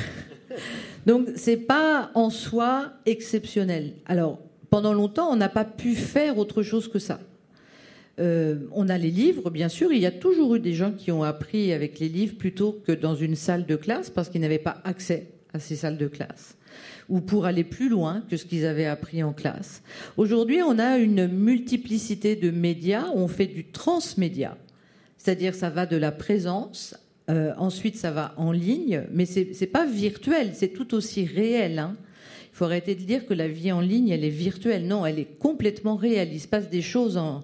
Donc, c'est pas en soi exceptionnel. Alors, pendant longtemps, on n'a pas pu faire autre chose que ça. Euh, on a les livres, bien sûr. Il y a toujours eu des gens qui ont appris avec les livres plutôt que dans une salle de classe parce qu'ils n'avaient pas accès à ces salles de classe ou pour aller plus loin que ce qu'ils avaient appris en classe. Aujourd'hui, on a une multiplicité de médias. On fait du transmédia. C'est-à-dire ça va de la présence, euh, ensuite ça va en ligne, mais c'est n'est pas virtuel, c'est tout aussi réel. Hein. Il faut arrêter de dire que la vie en ligne, elle est virtuelle. Non, elle est complètement réelle. Il se passe des choses en,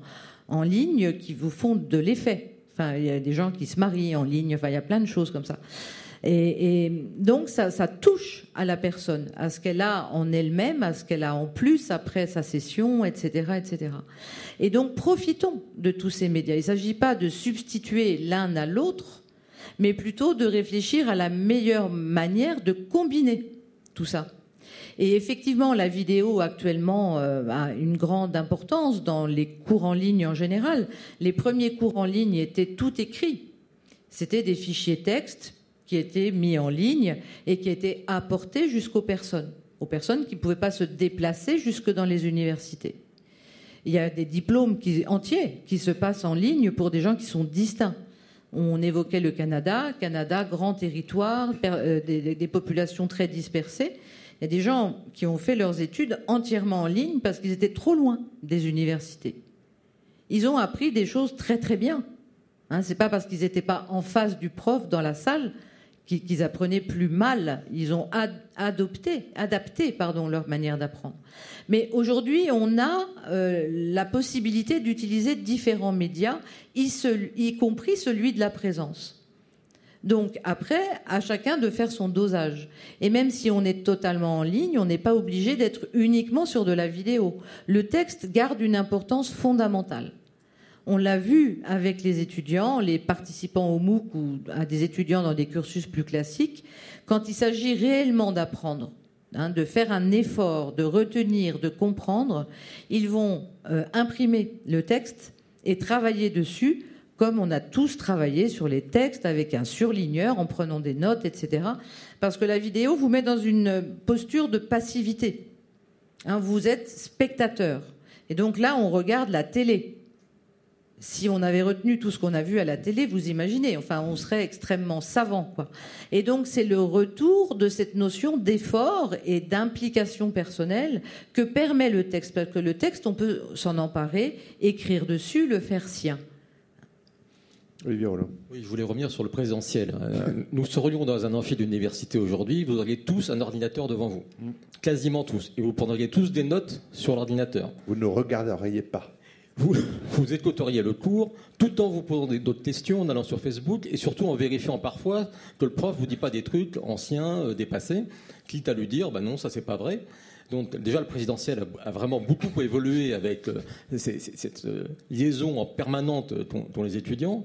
en ligne qui vous font de l'effet. Enfin, il y a des gens qui se marient en ligne, enfin, il y a plein de choses comme ça. Et, donc, ça, touche à la personne, à ce qu'elle a en elle-même, à ce qu'elle a en plus après sa session, etc., etc. Et donc, profitons de tous ces médias. Il ne s'agit pas de substituer l'un à l'autre, mais plutôt de réfléchir à la meilleure manière de combiner tout ça. Et effectivement, la vidéo actuellement euh, a une grande importance dans les cours en ligne en général. Les premiers cours en ligne étaient tout écrits. C'était des fichiers texte qui étaient mis en ligne et qui étaient apportés jusqu'aux personnes, aux personnes qui ne pouvaient pas se déplacer jusque dans les universités. Il y a des diplômes entiers qui se passent en ligne pour des gens qui sont distincts. On évoquait le Canada, Canada, grand territoire, euh, des, populations très dispersées. Il y a des gens qui ont fait leurs études entièrement en ligne parce qu'ils étaient trop loin des universités. Ils ont appris des choses très très bien. Hein, Ce n'est pas parce qu'ils n'étaient pas en face du prof dans la salle qu'ils apprenaient plus mal. Ils ont adopté, adapté leur manière d'apprendre. Mais aujourd'hui, on a euh, la possibilité d'utiliser différents médias, y, compris celui de la présence. Donc après, à chacun de faire son dosage. Et même si on est totalement en ligne, on n'est pas obligé d'être uniquement sur de la vidéo. Le texte garde une importance fondamentale. On l'a vu avec les étudiants, les participants au MOOC ou à des étudiants dans des cursus plus classiques, quand il s'agit réellement d'apprendre, hein, de faire un effort, de retenir, de comprendre, ils vont euh, imprimer le texte et travailler dessus comme on a tous travaillé sur les textes avec un surligneur en prenant des notes, etc. Parce que la vidéo vous met dans une posture de passivité. Hein, vous êtes spectateur. Et donc là, on regarde la télé si on avait retenu tout ce qu'on a vu à la télé, vous imaginez, enfin, on serait extrêmement savant, quoi. Et donc, c'est le retour de cette notion d'effort et d'implication personnelle que permet le texte, parce que le texte, on peut s'en emparer, écrire dessus, le faire sien. Olivier Roland. Oui, je voulais revenir sur le présentiel. Euh, nous serions dans un amphi d'université aujourd'hui, vous auriez tous un ordinateur devant vous. Mm. Quasiment tous. Et vous prendriez tous des notes sur l'ordinateur. Vous ne regarderiez pas vous, vous écouteriez le cours tout en vous posant d'autres questions en allant sur Facebook et surtout en vérifiant parfois que le prof vous dit pas des trucs anciens, euh, dépassés, quitte à lui dire bah non, ça c'est pas vrai. Donc déjà le présidentiel a, vraiment beaucoup évolué avec euh, cette euh, liaison en permanente dont les étudiants.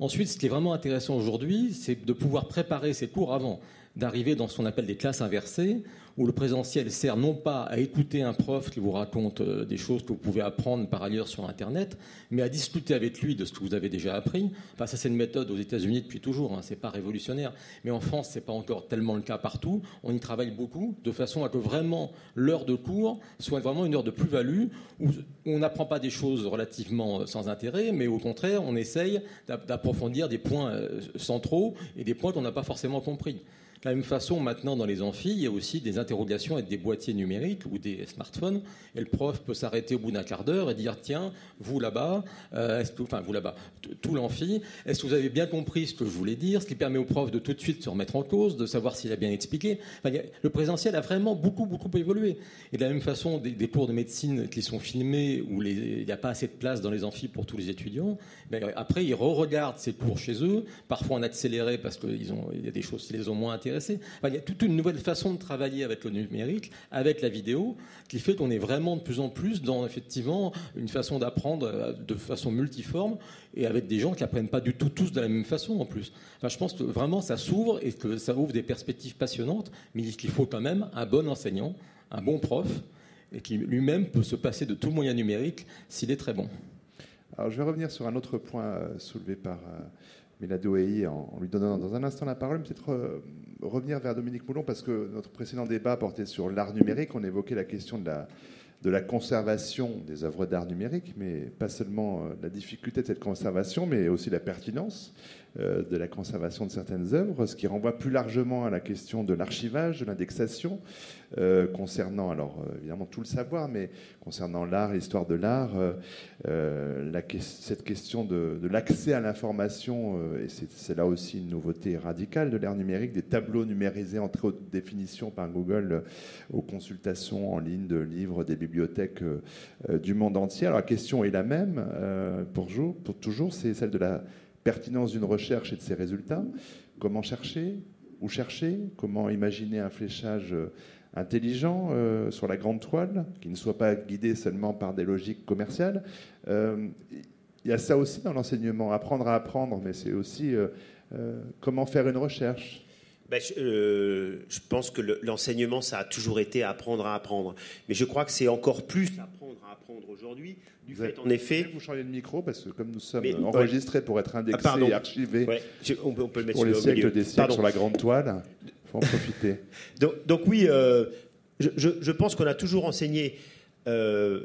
Ensuite, ce qui est vraiment intéressant aujourd'hui, c'est de pouvoir préparer ces cours avant d'arriver dans ce qu'on appelle des classes inversées, où le présentiel sert non pas à écouter un prof qui vous raconte euh, des choses que vous pouvez apprendre par ailleurs sur Internet, mais à discuter avec lui de ce que vous avez déjà appris. Enfin, ça, c'est une méthode aux États-Unis depuis toujours, hein, c'est pas révolutionnaire. Mais en France, c'est pas encore tellement le cas partout. On y travaille beaucoup, de façon à que vraiment l'heure de cours soit vraiment une heure de plus-value, où on n'apprend pas des choses relativement euh, sans intérêt, mais au contraire, on essaye d'approfondir des points euh, centraux et des points qu'on n'a pas forcément compris. De la même façon, maintenant, dans les amphis, il y a aussi des interrogations avec des boîtiers numériques ou des smartphones. Et le prof peut s'arrêter au bout d'un quart d'heure et dire Tiens, vous là-bas, euh, enfin, vous là-bas, tout l'amphi, est-ce que vous avez bien compris ce que je voulais dire Ce qui permet au prof de tout de suite se remettre en cause, de savoir s'il a bien expliqué. le présentiel a vraiment beaucoup, beaucoup évolué. Et de la même façon, des, cours de médecine qui sont filmés, où il n'y a pas assez de place dans les amphis pour tous les étudiants, ben, après, ils re-regardent ces cours chez eux, parfois en accéléré parce qu'il y a des choses qui les ont moins il y a toute une nouvelle façon de travailler avec le numérique, avec la vidéo, qui fait qu'on est vraiment de plus en plus dans effectivement une façon d'apprendre euh, de façon multiforme et avec des gens qui apprennent pas du tout tous de la même façon en plus. je pense que vraiment ça s'ouvre et que ça ouvre des perspectives passionnantes, mais qu'il faut quand même un bon enseignant, un bon prof, et qui lui-même peut se passer de tout moyen numérique s'il est très bon. Alors je vais revenir sur un autre point euh, soulevé par euh, Milado en, lui donnant dans un instant la parole, peut-être revenir vers Dominique Moulon, parce que notre précédent débat portait sur l'art numérique. On évoquait la question de la, conservation des œuvres d'art numérique, mais pas seulement la difficulté de cette conservation, mais aussi la pertinence. Euh, de la conservation de certaines œuvres, ce qui renvoie plus largement à la question de l'archivage, de l'indexation, euh, concernant alors euh, évidemment tout le savoir, mais concernant l'art, l'histoire de l'art, cette question de, l'accès à l'information, et c'est là aussi une nouveauté radicale de l'ère numérique, des tableaux numérisés en très haute définition par Google aux consultations en ligne de livres des bibliothèques du monde entier. Alors la question est la même pour, pour toujours, c'est celle de la pertinence d'une recherche et de ses résultats, comment chercher, où chercher, comment imaginer un fléchage euh, intelligent euh, sur la grande toile, qui ne soit pas guidé seulement par des logiques commerciales. Euh, il y a ça aussi dans l'enseignement, apprendre à apprendre, mais c'est aussi comment faire une recherche. Ben, je, je, pense que l'enseignement, ça a toujours été apprendre à apprendre. Mais je crois que c'est encore plus apprendre à apprendre aujourd'hui vous fait, en effet. Vous changez de micro parce que comme nous sommes enregistrés pour être indexés ah, et archivés on, peut, le mettre pour les siècles des siècles sur la grande toile, il faut en profiter. donc, oui, euh, je, pense qu'on a toujours enseigné euh,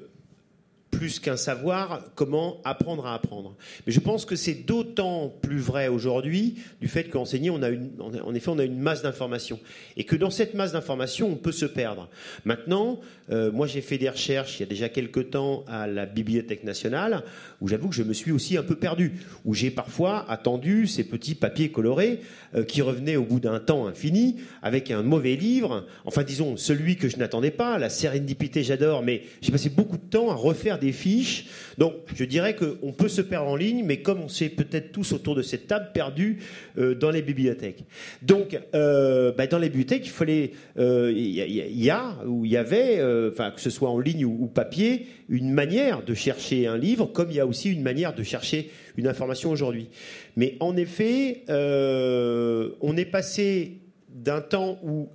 plus qu'un savoir, comment apprendre à apprendre. Mais je pense que c'est d'autant plus vrai aujourd'hui du fait qu'enseigner, on a une, en effet, on a une masse d'informations. Et que dans cette masse d'informations, on peut se perdre. Maintenant, euh, moi j'ai fait des recherches il y a déjà quelques temps à la Bibliothèque nationale, où j'avoue que je me suis aussi un peu perdu, où j'ai parfois attendu ces petits papiers colorés euh, qui revenaient au bout d'un temps infini, avec un mauvais livre, enfin disons celui que je n'attendais pas, la sérendipité j'adore, mais j'ai passé beaucoup de temps à refaire des fiches. Donc, je dirais qu'on peut se perdre en ligne, mais comme on s'est peut-être tous autour de cette table perdus euh, dans les bibliothèques. Donc, euh, bah, dans les bibliothèques, il fallait, il euh, y, a ou il y avait, enfin que ce soit en ligne ou, papier, une manière de chercher un livre, comme il y a aussi une manière de chercher une information aujourd'hui. Mais en effet, on est passé d'un temps où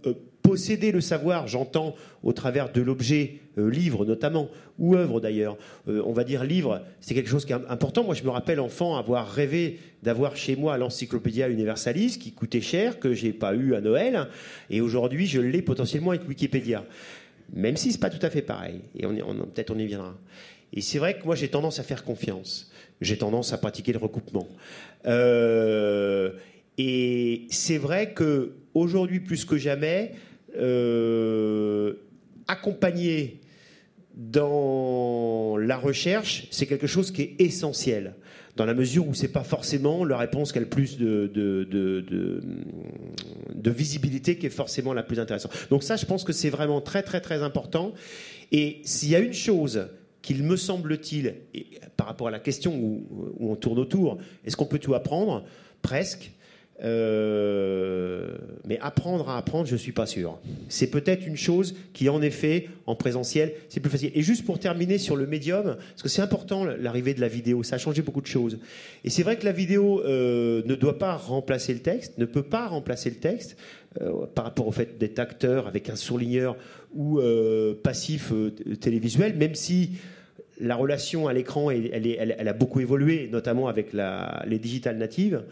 posséder le savoir, j'entends au travers de l'objet euh, livre notamment, ou œuvre d'ailleurs. Euh, on va dire livre, c'est quelque chose qui est important. Moi, je me rappelle enfant avoir rêvé d'avoir chez moi l'encyclopédia universalis qui coûtait cher, que j'ai pas eu à Noël, et aujourd'hui je l'ai potentiellement avec Wikipédia. Même si c'est pas tout à fait pareil, et on, peut-être on y viendra. Et c'est vrai que moi j'ai tendance à faire confiance. J'ai tendance à pratiquer le recoupement. Euh, et c'est vrai que aujourd'hui plus que jamais, accompagner dans la recherche, c'est quelque chose qui est essentiel, dans la mesure où ce n'est pas forcément la réponse qui a le plus de, visibilité qui est forcément la plus intéressante. Donc ça, je pense que c'est vraiment très très très important. Et s'il y a une chose qu'il me semble-t-il, par rapport à la question où on tourne autour, est-ce qu'on peut tout apprendre? Presque. Euh, mais apprendre à apprendre, je ne suis pas sûr. C'est peut-être une chose qui, en effet, en présentiel, c'est plus facile. Et juste pour terminer sur le médium, parce que c'est important l'arrivée de la vidéo, ça a changé beaucoup de choses. Et c'est vrai que la vidéo euh, ne doit pas remplacer le texte, ne peut pas remplacer le texte, euh, par rapport au fait d'être acteur avec un surligneur ou passif télévisuel, même si la relation à l'écran, elle, a beaucoup évolué, notamment avec les digitales natives.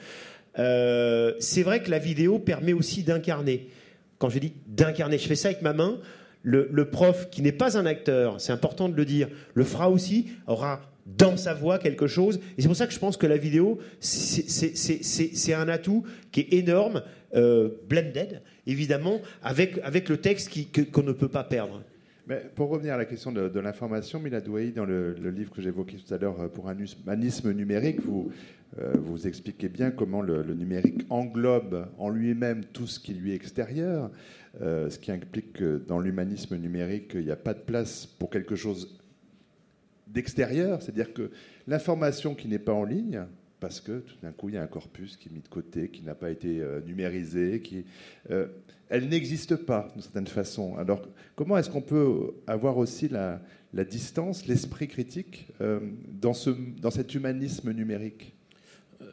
Euh, c'est vrai que la vidéo permet aussi d'incarner. Quand je dis d'incarner, je fais ça avec ma main. Le, prof qui n'est pas un acteur, c'est important de le dire, le fera aussi, aura dans sa voix quelque chose. Et c'est pour ça que je pense que la vidéo, c'est un atout qui est énorme, euh, blended, évidemment, avec, avec le texte qu'on ne peut pas perdre. Pour revenir à la question de, l'information, Milad dans le, livre que j'évoquais tout à l'heure euh, pour un humanisme numérique, vous, euh, vous expliquez bien comment le, numérique englobe en lui-même tout ce qui lui est extérieur, euh, ce qui implique que dans l'humanisme numérique, il n'y a pas de place pour quelque chose d'extérieur, c'est-à-dire que l'information qui n'est pas en ligne, parce que tout d'un coup, il y a un corpus qui est mis de côté, qui n'a pas été euh, numérisé, qui, euh, elle n'existe pas d'une certaine façon. Alors, comment est-ce qu'on peut avoir aussi la, distance, l'esprit critique euh, dans, ce, dans cet humanisme numérique?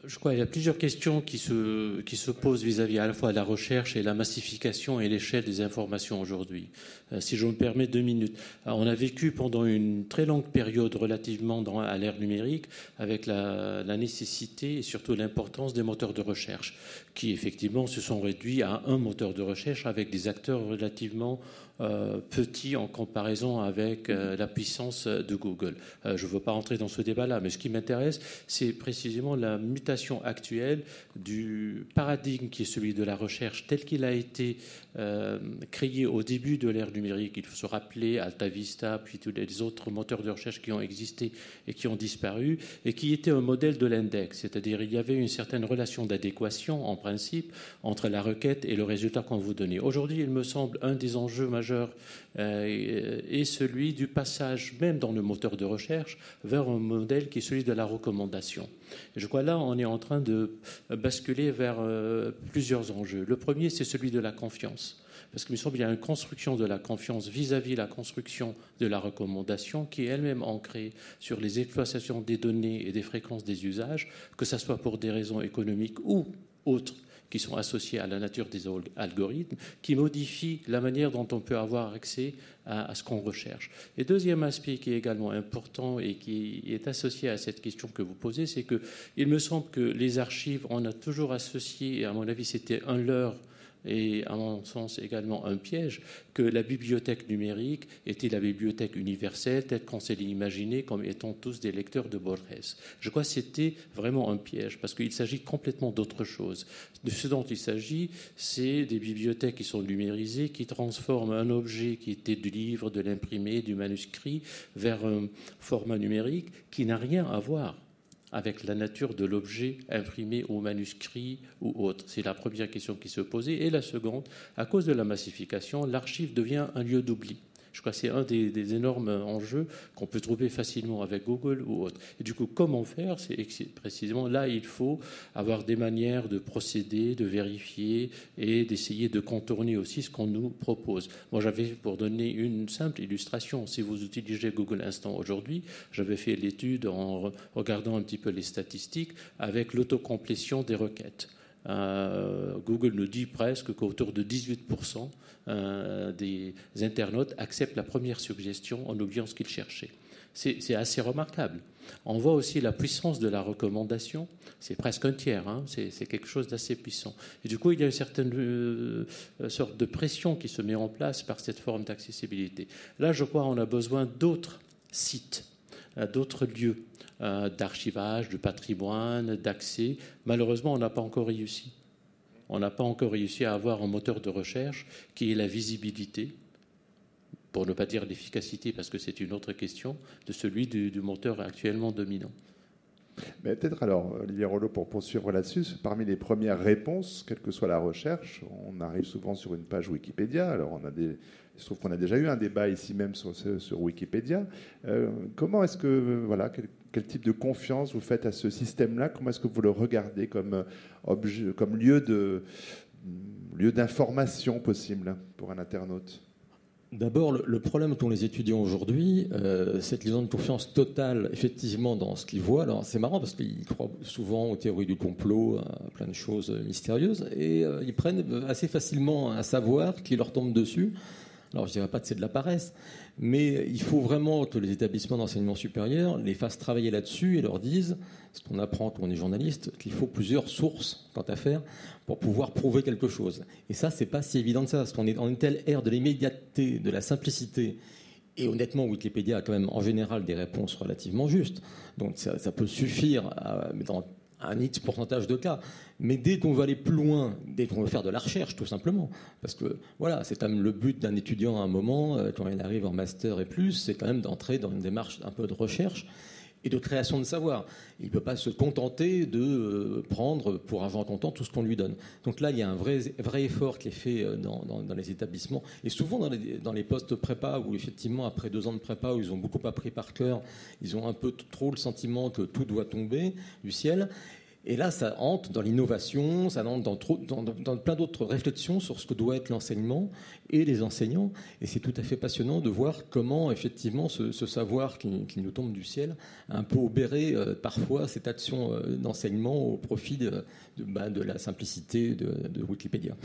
Je crois qu'il y a plusieurs questions qui se, qui se posent vis-à-vis à la fois de la recherche et la massification et l'échelle des informations aujourd'hui. Euh, si je me permets deux minutes. on a vécu pendant une très longue période relativement dans, à l'ère numérique avec la, nécessité et surtout l'importance des moteurs de recherche qui effectivement se sont réduits à un moteur de recherche avec des acteurs relativement euh, petit en comparaison avec euh, la puissance de Google. Euh, je ne veux pas entrer dans ce débat-là, mais ce qui m'intéresse, c'est précisément la mutation actuelle du paradigme qui est celui de la recherche tel qu'il a été créé au début de l'ère numérique. Il faut se rappeler Alta Vista, puis tous les autres moteurs de recherche qui ont existé et qui ont disparu, et qui était un modèle de l'index, c'est-à-dire il y avait une certaine relation d'adéquation en principe entre la requête et le résultat qu'on vous donnait. Aujourd'hui, il me semble un des enjeux majeurs euh, est celui du passage, même dans le moteur de recherche, vers un modèle qui est celui de la recommandation. je crois là, on est en train de basculer vers euh, plusieurs enjeux. Le premier, c'est celui de la confiance. Parce qu'il me semble qu'il y a une construction de la confiance vis-à-vis -vis la construction de la recommandation qui est elle-même ancrée sur les exploitations des données et des fréquences des usages, que ce soit pour des raisons économiques ou autres qui sont associés à la nature des algorithmes, qui modifient la manière dont on peut avoir accès à, ce qu'on recherche. Et deuxième aspect qui est également important et qui est associé à cette question que vous posez, c'est que il me semble que les archives, on a toujours associé, et à mon avis c'était un leurre et à mon sens également un piège, que la bibliothèque numérique était la bibliothèque universelle telle qu'on s'est imaginée comme étant tous des lecteurs de Borges. Je crois que c'était vraiment un piège parce qu'il s'agit complètement d'autre chose. De ce dont il s'agit, c'est des bibliothèques qui sont numérisées, qui transforment un objet qui était du livre, de l'imprimé, du manuscrit vers un format numérique qui n'a rien à voir avec la nature de l'objet imprimé au manuscrit ou autre C'est la première question qui se posait. Et la seconde, à cause de la massification, l'archive devient un lieu d'oubli. Je crois que c'est un des, énormes enjeux qu'on peut trouver facilement avec Google ou autre. Et du coup, comment faire? C'est précisément là, il faut avoir des manières de procéder, de vérifier et d'essayer de contourner aussi ce qu'on nous propose. Moi, j'avais, pour donner une simple illustration, si vous utilisez Google Instant aujourd'hui, j'avais fait l'étude en regardant un petit peu les statistiques avec l'autocomplétion des requêtes. Euh, Google nous dit presque qu'autour de 18% euh, des internautes acceptent la première suggestion en oubliant ce qu'ils cherchaient. C'est assez remarquable. On voit aussi la puissance de la recommandation. C'est presque un tiers. Hein. c'est quelque chose d'assez puissant. Et du coup, il y a une certaine euh, sorte de pression qui se met en place par cette forme d'accessibilité. Là, je crois qu'on a besoin d'autres sites, d'autres lieux d'archivage, de patrimoine, d'accès. Malheureusement, on n'a pas encore réussi. On n'a pas encore réussi à avoir un moteur de recherche qui ait la visibilité, pour ne pas dire l'efficacité, parce que c'est une autre question, de celui du, moteur actuellement dominant. Mais peut-être alors, Olivier Rollo, pour poursuivre là-dessus, parmi les premières réponses, quelle que soit la recherche, on arrive souvent sur une page Wikipédia. Alors, on a des, il se trouve qu'on a déjà eu un débat ici même sur, Wikipédia. Euh, comment est-ce que, voilà, type de confiance vous faites à ce système-là? Comment est-ce que vous le regardez comme, euh, lieu, de, lieu d'information possible pour un internaute? D'abord, le problème qu'ont les étudiants aujourd'hui, euh, c'est qu'ils ont une confiance totale, effectivement, dans ce qu'ils voient. Alors, c'est marrant parce qu'ils croient souvent aux théories du complot, à plein de choses mystérieuses, et euh, ils prennent assez facilement un savoir qui leur tombe dessus. Alors, je ne dirais pas que c'est de la paresse, mais il faut vraiment que les établissements d'enseignement supérieur les fassent travailler là-dessus et leur disent, ce qu'on apprend quand on est journaliste, qu'il faut plusieurs sources, tant à faire, pour pouvoir prouver quelque chose. Et ça, c'est pas si évident que ça, parce qu'on est dans une telle ère de l'immédiateté, de la simplicité Et honnêtement, Wikipédia a quand même en général des réponses relativement justes. Donc ça, peut suffire dans un X pourcentage de cas. Mais dès qu'on veut aller plus loin, dès qu'on veut faire de la recherche, tout simplement, parce que voilà, c'est quand même le but d'un étudiant à un moment, euh, quand il arrive en master et plus, c'est quand même d'entrer dans une démarche un peu de recherche et de création de savoir. Il ne peut pas se contenter de euh, prendre pour argent comptant tout ce qu'on lui donne. Donc là, il y a un vrai, vrai effort qui est fait euh, dans, les établissements, et souvent dans les, dans les, postes prépa, où effectivement, après deux ans de prépa, où ils ont beaucoup appris par cœur, ils ont un peu trop le sentiment que tout doit tomber du ciel. Et là, ça entre dans l'innovation, ça entre dans, plein d'autres réflexions sur ce que doit être l'enseignement et les enseignants. Et c'est tout à fait passionnant de voir comment, effectivement, ce, savoir qui, nous tombe du ciel a un peu obéré euh, parfois cette action euh, d'enseignement au profit de, bah, la simplicité de Wikipédia.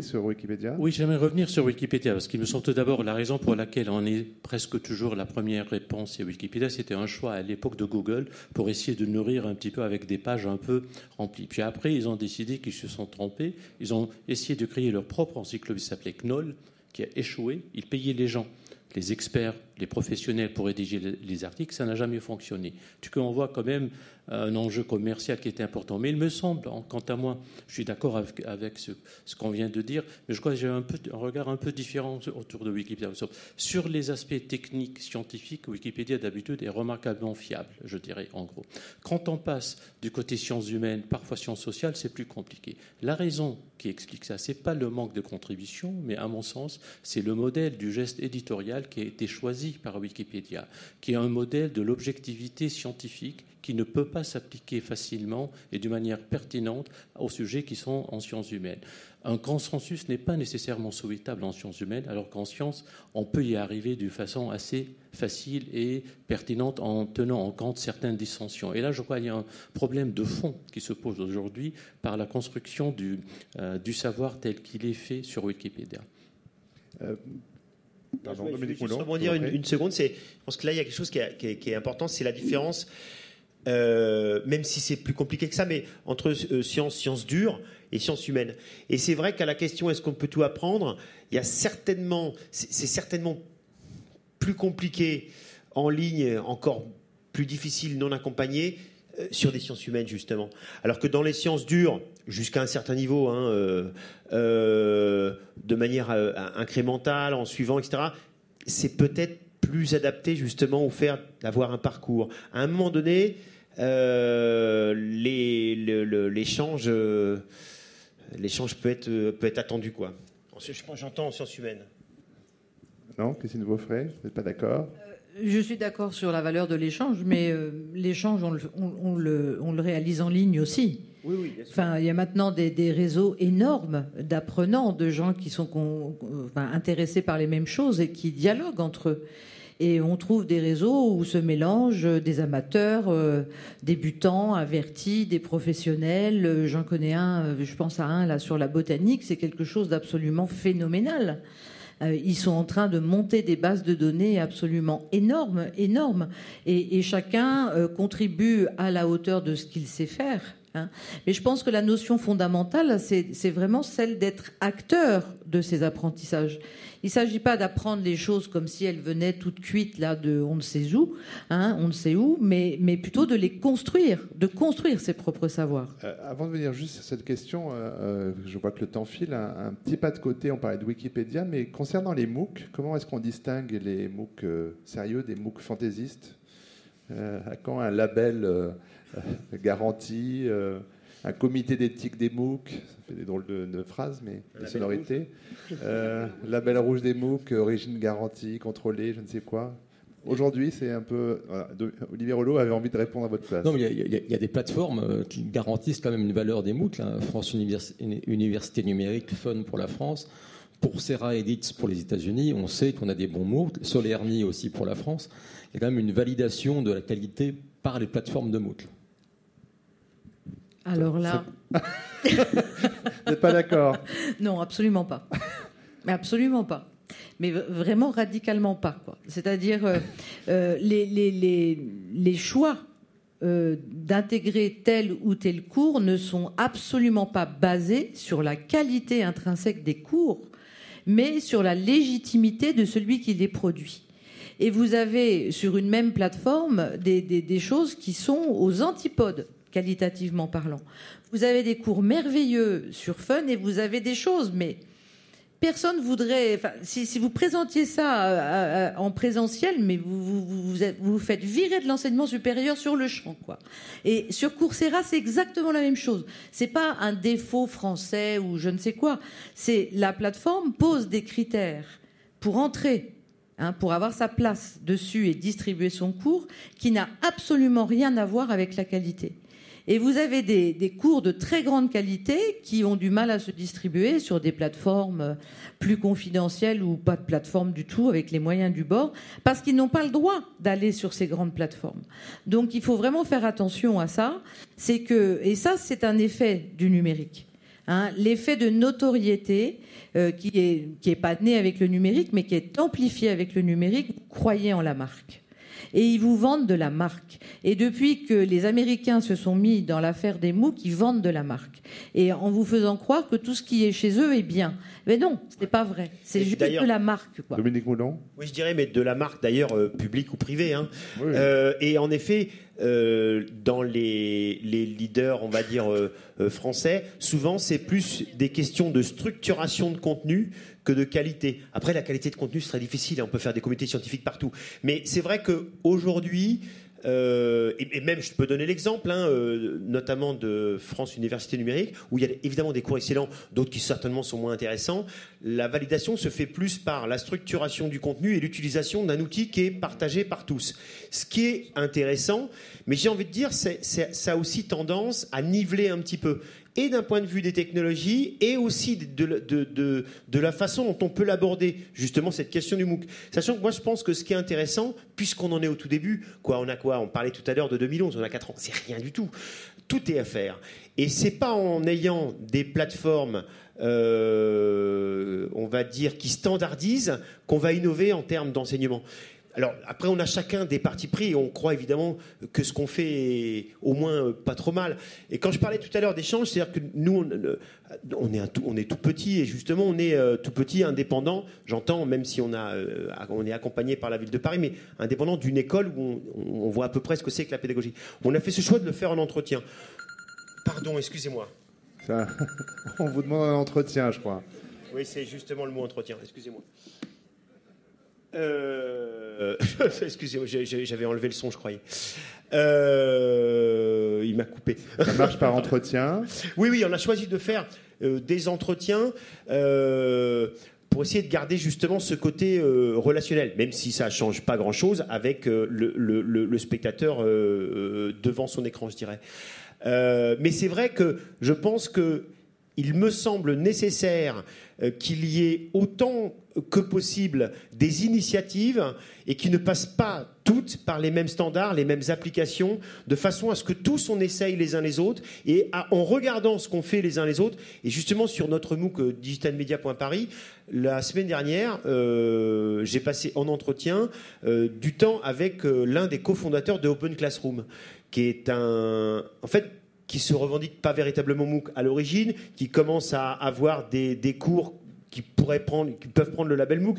Sur Wikipédia? Oui, j'aimerais revenir sur Wikipédia, parce qu'il me semble tout d'abord la raison pour laquelle on est presque toujours la première réponse à Wikipédia, c'était un choix à l'époque de Google pour essayer de nourrir un petit peu avec des pages un peu remplies. Puis après, ils ont décidé qu'ils se sont trompés, ils ont essayé de créer leur propre encyclopédie qui s'appelait Knoll, qui a échoué, ils payaient les gens les experts, les professionnels pour rédiger les articles, ça n'a jamais fonctionné. On voit quand même un enjeu commercial qui était important. Mais il me semble, quant à moi, je suis d'accord avec, ce, qu'on vient de dire, mais je crois que j'ai un, un, regard un peu différent autour de Wikipédia. Sur les aspects techniques, scientifiques, Wikipédia d'habitude est remarquablement fiable, je dirais, en gros. Quand on passe du côté sciences humaines, parfois sciences sociales, c'est plus compliqué. La raison qui explique ça, c'est pas le manque de contribution, mais à mon sens, c'est le modèle du geste éditorial qui a été choisi par Wikipédia, qui est un modèle de l'objectivité scientifique qui ne peut pas s'appliquer facilement et de manière pertinente aux sujets qui sont en sciences humaines. Un consensus n'est pas nécessairement souhaitable en sciences humaines, alors qu'en sciences, on peut y arriver d'une façon assez facile et pertinente en tenant en compte certaines dissensions. Et là, je crois qu'il y a un problème de fond qui se pose aujourd'hui par la construction du, euh, savoir tel qu'il est fait sur Wikipédia. Euh, pardon, je vais juste rebondir une, seconde. je pense que là, il y a quelque chose qui est, qui est important, c'est la différence euh, même si c'est plus compliqué que ça, mais entre euh, sciences, sciences dures et sciences humaines. Et c'est vrai qu'à la question est-ce qu'on peut tout apprendre, il y a certainement, c'est certainement plus compliqué en ligne, encore plus difficile, non accompagné, sur des sciences humaines justement. Alors que dans les sciences dures, jusqu'à un certain niveau, hein, de manière incrémentale, en suivant, etc., c'est peut-être plus adapté justement au fait d'avoir un parcours. À un moment donné, euh, l'échange euh, l'échange peut être, peut être attendu. Quoi. J'entends en sciences humaines. Non, Christine Beaufray, vous n'êtes pas d'accord? Euh, Je suis d'accord sur la valeur de l'échange, mais l'échange, on, on, le, on, le, réalise en ligne aussi. Oui, oui, enfin, il y a maintenant des, des réseaux énormes d'apprenants, de gens qui sont enfin, intéressés par les mêmes choses et qui dialoguent entre eux. Et on trouve des réseaux où se mélangent des amateurs, euh, débutants, avertis, des professionnels. Euh, j'en connais un, euh, je pense à un là sur la botanique, c'est quelque chose d'absolument phénoménal. Ils sont en train de monter des bases de données absolument énormes, énormes, et, et chacun contribue à la hauteur de ce qu'il sait faire. Hein. Mais je pense que la notion fondamentale, c'est vraiment celle d'être acteur de ces apprentissages. Il ne s'agit pas d'apprendre les choses comme si elles venaient toutes cuites là de on ne sait où, hein, on ne sait où, mais, plutôt de les construire, de construire ses propres savoirs. Euh, avant de venir juste sur cette question, euh, euh, je vois que le temps file. Un, petit pas de côté, on parlait de Wikipédia, mais concernant les MOOC, comment est-ce qu'on distingue les MOOC sérieux des MOOC fantaisistes? Quand un label garanti un comité d'éthique des MOOC, ça fait des drôles de, phrases, mais de sonorités. Euh, label rouge des MOOC, origine garantie, contrôlée, je ne sais quoi. Aujourd'hui, c'est un peu. Olivier Rollo avait envie de répondre à votre place. Non, mais il y, a des plateformes euh, qui garantissent quand même une valeur des MOOC. France Université Numérique, Fun pour la France. Pour Serra Edits pour les États-Unis, on sait qu'on a des bons MOOC. Solerni aussi pour la France. Il y a quand même une validation de la qualité par les plateformes de MOOC. Alors là. Vous n'êtes pas d'accord Non, absolument pas. Mais absolument pas. Mais vraiment radicalement pas. C'est-à-dire euh, euh, les, les, choix euh, d'intégrer tel ou tel cours ne sont absolument pas basés sur la qualité intrinsèque des cours, mais sur la légitimité de celui qui les produit. Et vous avez sur une même plateforme des, choses qui sont aux antipodes, qualitativement parlant. Vous avez des cours merveilleux sur Fun et vous avez des choses, mais personne voudrait. si, vous présentiez ça euh, euh, en présentiel, mais vous vous, faites virer de l'enseignement supérieur sur le champ, quoi. Et sur Coursera, c'est exactement la même chose. C'est pas un défaut français ou je ne sais quoi. C'est la plateforme pose des critères pour entrer. Hein, pour avoir sa place dessus et distribuer son cours, qui n'a absolument rien à voir avec la qualité. Et vous avez des, cours de très grande qualité qui ont du mal à se distribuer sur des plateformes plus confidentielles ou pas de plateforme du tout avec les moyens du bord, parce qu'ils n'ont pas le droit d'aller sur ces grandes plateformes. Donc il faut vraiment faire attention à ça. Et ça c'est un effet du numérique. Hein, l'effet de notoriété euh, qui n'est est pas né avec le numérique, mais qui est amplifié avec le numérique, croyez en la marque et ils vous vendent de la marque. Et depuis que les Américains se sont mis dans l'affaire des MOOC, ils vendent de la marque. Et en vous faisant croire que tout ce qui est chez eux est bien. Mais non, ce n'est pas vrai. C'est juste de la marque. Quoi. Dominique Moulon Oui, je dirais, mais de la marque d'ailleurs, euh, publique ou privée. Hein. Euh, et en effet, euh, dans les, les, leaders, on va dire, français, souvent c'est plus des questions de structuration de contenu que de qualité. Après, la qualité de contenu, c'est très difficile. Hein. On peut faire des comités scientifiques partout. Mais c'est vrai qu'aujourd'hui, euh, et, même, je peux donner l'exemple, hein, euh, notamment de France Université Numérique, où il y a évidemment des cours excellents, d'autres qui certainement sont moins intéressants. La validation se fait plus par la structuration du contenu et l'utilisation d'un outil qui est partagé par tous. Ce qui est intéressant, mais j'ai envie de dire, ça a aussi tendance à niveler un petit peu et d'un point de vue des technologies et aussi de, la façon dont on peut l'aborder, justement, cette question du MOOC. Sachant que moi, je pense que ce qui est intéressant, puisqu'on en est au tout début, quoi, on a quoi On parlait tout à l'heure de 2011, on a 4 ans, c'est rien du tout. Tout est à faire. Et c'est pas en ayant des plateformes, euh, on va dire, qui standardisent qu'on va innover en termes d'enseignement. Alors après, on a chacun des partis pris et on croit évidemment que ce qu'on fait est au moins euh, pas trop mal. Et quand je parlais tout à l'heure d'échange, c'est-à-dire que nous, on, est tout, on est tout petit et justement on est euh, tout petit, indépendant. J'entends, même si on, a, euh, on est accompagné par la ville de Paris, mais indépendant d'une école où on, voit à peu près ce que c'est que la pédagogie. On a fait ce choix de le faire en entretien. Pardon, excusez-moi. on vous demande un entretien, je crois. Oui, c'est justement le mot entretien. Excusez-moi. Euh... Excusez-moi, j'avais enlevé le son, je croyais. Euh... Il m'a coupé. Ça marche par entretien Oui, oui, on a choisi de faire euh, des entretiens euh, pour essayer de garder justement ce côté euh, relationnel, même si ça change pas grand-chose avec le, le, le, spectateur devant son écran, je dirais. mais c'est vrai que je pense que il me semble nécessaire qu'il y ait autant que possible des initiatives et qui ne passent pas toutes par les mêmes standards, les mêmes applications, de façon à ce que tous on essaye les uns les autres et en regardant ce qu'on fait les uns les autres. Et justement sur notre MOOC euh, digitalmedia.paris, la semaine dernière, euh, j'ai passé en entretien euh, du temps avec l'un des cofondateurs de Open Classroom, qui est un, en fait, qui se revendique pas véritablement MOOC à l'origine, qui commence à avoir des, des cours qui pourraient prendre, qui peuvent prendre le label MOOC.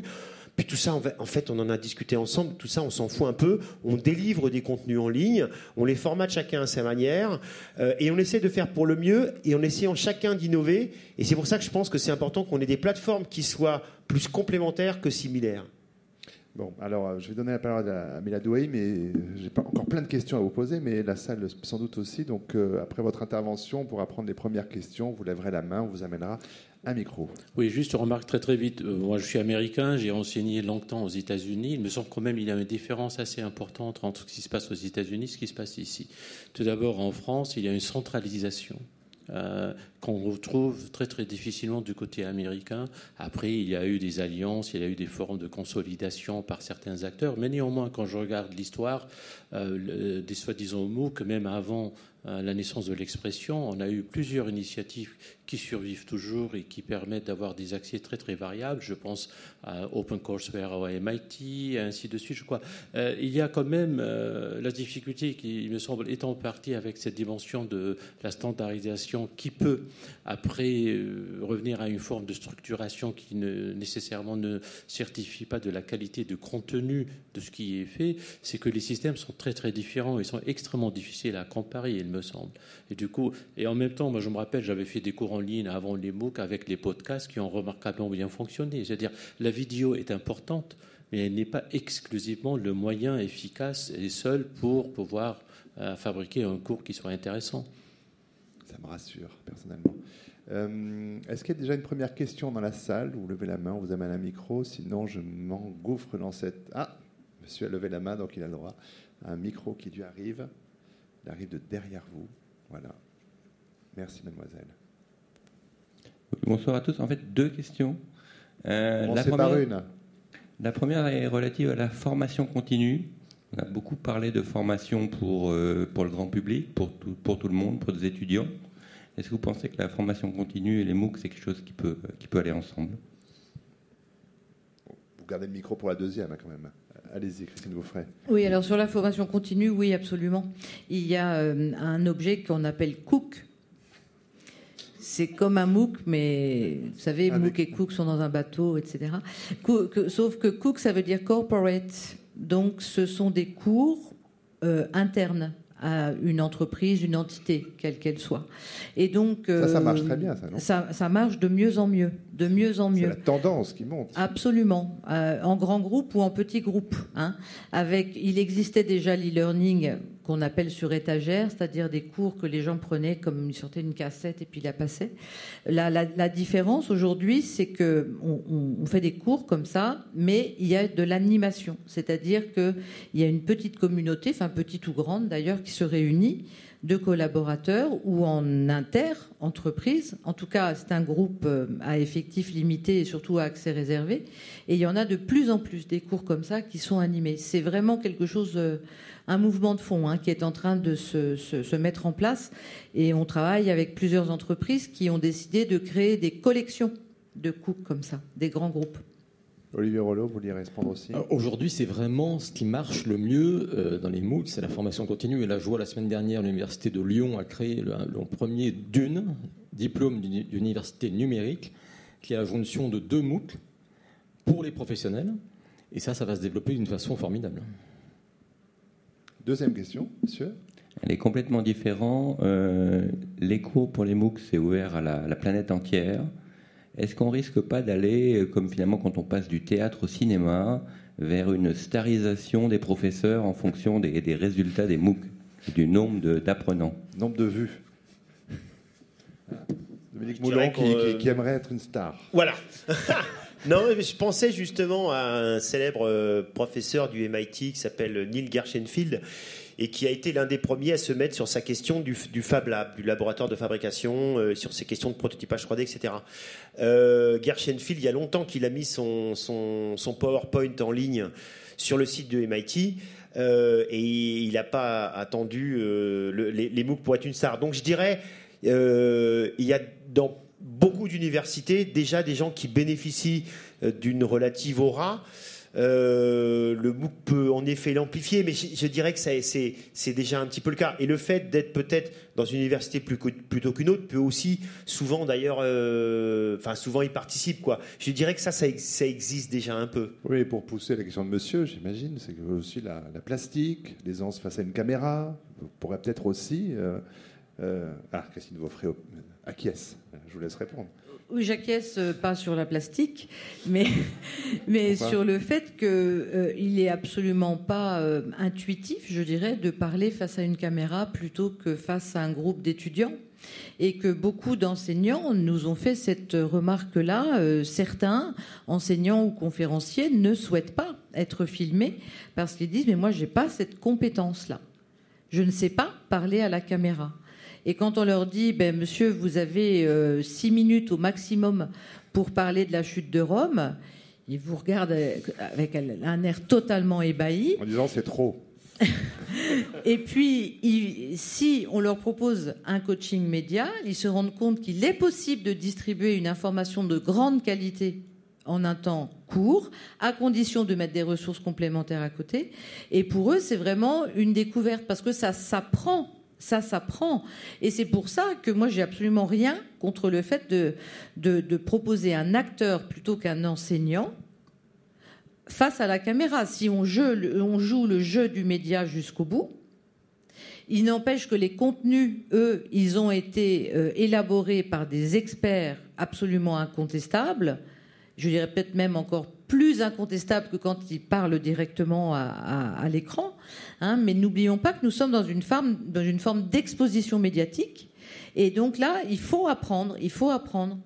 Puis tout ça, en fait, on en a discuté ensemble. Tout ça, on s'en fout un peu. On délivre des contenus en ligne, on les formate chacun à sa manière, euh, et on essaie de faire pour le mieux, et en essayant chacun d'innover. Et c'est pour ça que je pense que c'est important qu'on ait des plateformes qui soient plus complémentaires que similaires. Bon, alors euh, je vais donner la parole à Douai, mais j'ai pas encore plein de questions à vous poser, mais la salle sans doute aussi. Donc euh, après votre intervention, on pourra prendre les premières questions. Vous lèverez la main, on vous amènera micro. Oui, juste remarque très très vite. Euh, moi, je suis américain, j'ai enseigné longtemps aux États-Unis. Il me semble quand même qu'il y a une différence assez importante entre ce qui se passe aux États-Unis et ce qui se passe ici. Tout d'abord, en France, il y a une centralisation euh, qu'on retrouve très très difficilement du côté américain. Après, il y a eu des alliances, il y a eu des formes de consolidation par certains acteurs, mais néanmoins, quand je regarde l'histoire euh, des soi-disant MOOC, même avant la naissance de l'expression, on a eu plusieurs initiatives qui survivent toujours et qui permettent d'avoir des accès très très variables. Je pense à OpenCourseware au MIT, et ainsi de suite. Je crois euh, il y a quand même euh, la difficulté qui, il me semble, est en partie avec cette dimension de la standardisation qui peut après euh, revenir à une forme de structuration qui ne, nécessairement ne certifie pas de la qualité de contenu de ce qui est fait, c'est que les systèmes sont très très différents et sont extrêmement difficiles à comparer, me semble. Et du coup, et en même temps, moi je me rappelle, j'avais fait des cours en ligne avant les MOOC avec les podcasts qui ont remarquablement bien fonctionné. C'est-à-dire, la vidéo est importante, mais elle n'est pas exclusivement le moyen efficace et seul pour pouvoir euh, fabriquer un cours qui soit intéressant. Ça me rassure, personnellement. Euh, est-ce qu'il y a déjà une première question dans la salle Vous levez la main, on vous amène un micro. Sinon, je m'engouffre dans cette. Ah Monsieur a levé la main, donc il a le droit. Un micro qui lui arrive. Il arrive de derrière vous. Voilà. Merci, mademoiselle. Bonsoir à tous. En fait, deux questions. Euh, la, première, une. la première est relative à la formation continue. On a beaucoup parlé de formation pour, euh, pour le grand public, pour tout, pour tout le monde, pour des étudiants. Est-ce que vous pensez que la formation continue et les MOOC, c'est quelque chose qui peut, qui peut aller ensemble? Vous gardez le micro pour la deuxième, hein, quand même. Allez-y, Christine Beaufray. Oui, alors sur la formation continue, oui, absolument. Il y a euh, un objet qu'on appelle Cook. C'est comme un MOOC, mais vous savez, MOOC et Cook sont dans un bateau, etc. sauf que Cook, ça veut dire corporate. Donc, ce sont des cours euh, internes à une entreprise, une entité, quelle qu'elle soit. Et donc ça, ça marche très bien, ça, non ça, ça, marche de mieux en mieux, de mieux en mieux. C'est la tendance qui monte. Absolument, euh, en grand groupe ou en petit groupe. Hein. Avec, il existait déjà l'e-learning qu'on appelle sur étagère, c'est-à-dire des cours que les gens prenaient comme ils sortaient une cassette et puis la passaient. La, la, différence aujourd'hui, c'est que on, fait des cours comme ça, mais il y a de l'animation, c'est-à-dire qu'il y a une petite communauté, enfin petite ou grande d'ailleurs, qui se réunit de collaborateurs ou en inter-entreprise. En tout cas, c'est un groupe euh, à effectifs limités et surtout à accès réservé. Et il y en a de plus en plus des cours comme ça qui sont animés. C'est vraiment quelque chose euh, un mouvement de fond hein, qui est en train de se, mettre en place. Et on travaille avec plusieurs entreprises qui ont décidé de créer des collections de coupes comme ça, des grands groupes. Olivier Rollo, vous vouliez répondre aussi? Euh, Aujourd'hui, c'est vraiment ce qui marche le mieux euh, dans les MOOC, c'est la formation continue. Et là, je vois la semaine dernière, l'Université de Lyon a créé le, premier DUNE, diplôme d'université numérique, qui est la jonction de deux MOOC pour les professionnels. Et ça, ça va se développer d'une façon formidable. Deuxième question, monsieur. Elle est complètement différente. Euh, les cours pour les MOOC, c'est ouvert à la, planète entière. Est-ce qu'on risque pas d'aller, euh, comme finalement quand on passe du théâtre au cinéma, vers une starisation des professeurs en fonction des, résultats des MOOC, du nombre d'apprenants? Nombre de vues. Dominique Moulon qui, qui, aimerait être une star. Voilà. Non, je pensais justement à un célèbre euh, professeur du MIT qui s'appelle Neil Gershenfield et qui a été l'un des premiers à se mettre sur sa question du, Fab Lab, du laboratoire de fabrication, euh, sur ses questions de prototypage 3D, etc. Euh, Gershenfield, il y a longtemps qu'il a mis son, PowerPoint en ligne sur le site de MIT. et il n'a pas attendu les, les, MOOC pour être une star. Donc je dirais, il y a dans beaucoup d'universités déjà des gens qui bénéficient euh, d'une relative aura. Euh, le MOOC peut en effet l'amplifier, mais je, dirais que c'est déjà un petit peu le cas. Et le fait d'être peut-être dans une université plutôt qu'une autre peut aussi souvent d'ailleurs, euh, enfin souvent y participe quoi. Je dirais que ça, ça, existe déjà un peu. Oui, pour pousser la question de Monsieur, j'imagine, c'est aussi la, plastique, l'aisance face à une caméra pourrait peut-être aussi. ah, Christine Vaufré acquiesce. Je vous laisse répondre. Oui, j'acquiesce euh, pas sur la plastique, mais, mais sur le fait qu'il euh, il n'est absolument pas euh, intuitif, je dirais, de parler face à une caméra plutôt que face à un groupe d'étudiants. Et que beaucoup d'enseignants nous ont fait cette remarque-là. certains enseignants ou conférenciers ne souhaitent pas être filmés parce qu'ils disent Mais moi, je n'ai pas cette compétence-là. Je ne sais pas parler à la caméra. Et quand on leur dit, ben, monsieur, vous avez euh, six minutes au maximum pour parler de la chute de Rome, ils vous regardent avec un air totalement ébahi. En disant, c'est trop. et puis, si on leur propose un coaching média, ils se rendent compte qu'il est possible de distribuer une information de grande qualité en un temps court, à condition de mettre des ressources complémentaires à côté. Et pour eux, c'est vraiment une découverte parce que ça s'apprend Ça s'apprend. Et c'est pour ça que moi, j'ai absolument rien contre le fait de, de, proposer un acteur plutôt qu'un enseignant face à la caméra. Si on joue, on joue le jeu du média jusqu'au bout, il n'empêche que les contenus, eux, ils ont été euh, élaborés par des experts absolument incontestables. Je dirais peut-être même encore plus incontestables que quand ils parlent directement à, l'écran. Hein. mais n'oublions pas que nous sommes dans une forme, dans une forme d'exposition médiatique. Et donc là, il faut apprendre, il faut apprendre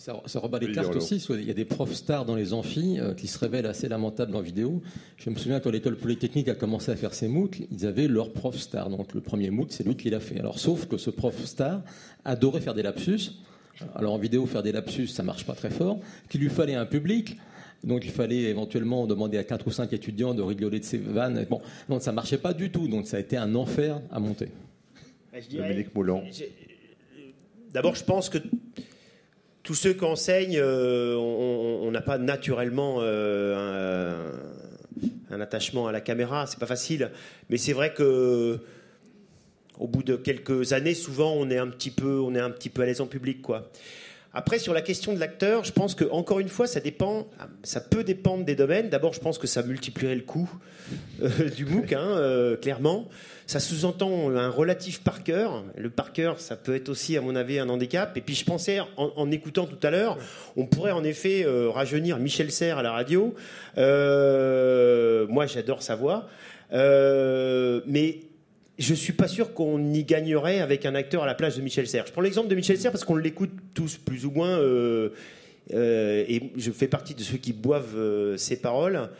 ça, rebat les cartes aussi. Il y a des profs stars dans les amphis euh, qui se révèlent assez lamentables en vidéo. Je me souviens quand l'école polytechnique a commencé à faire ses MOOC, ils avaient leur prof star. Donc le premier MOOC, c'est lui qui l'a fait. Alors sauf que ce prof star adorait faire des lapsus. Alors en vidéo, faire des lapsus, ça marche pas très fort. Qu'il lui fallait un public. Donc il fallait éventuellement demander à quatre ou cinq étudiants de rigoler de ses vannes. Bon, donc ça marchait pas du tout. Donc ça a été un enfer à monter. Dominique Moulon. D'abord, je pense que tous ceux qui enseignent, euh, on n'a pas naturellement euh, un, attachement à la caméra, c'est pas facile. Mais c'est vrai que au bout de quelques années, souvent, on est un petit peu, on est un petit peu à l'aise en public, quoi. Après, sur la question de l'acteur, je pense que encore une fois, ça dépend, ça peut dépendre des domaines. D'abord, je pense que ça multiplierait le coût euh, du MOOC, hein, euh, clairement. Ça sous-entend un relatif par cœur. Le par cœur, ça peut être aussi, à mon avis, un handicap. Et puis, je pensais, en, écoutant tout à l'heure, on pourrait en effet euh, rajeunir Michel Serres à la radio. moi, j'adore sa voix. mais je suis pas sûr qu'on y gagnerait avec un acteur à la place de Michel Serres. Je prends l'exemple de Michel Serres parce qu'on l'écoute tous plus ou moins, euh, euh, et je fais partie de ceux qui boivent euh, ses paroles.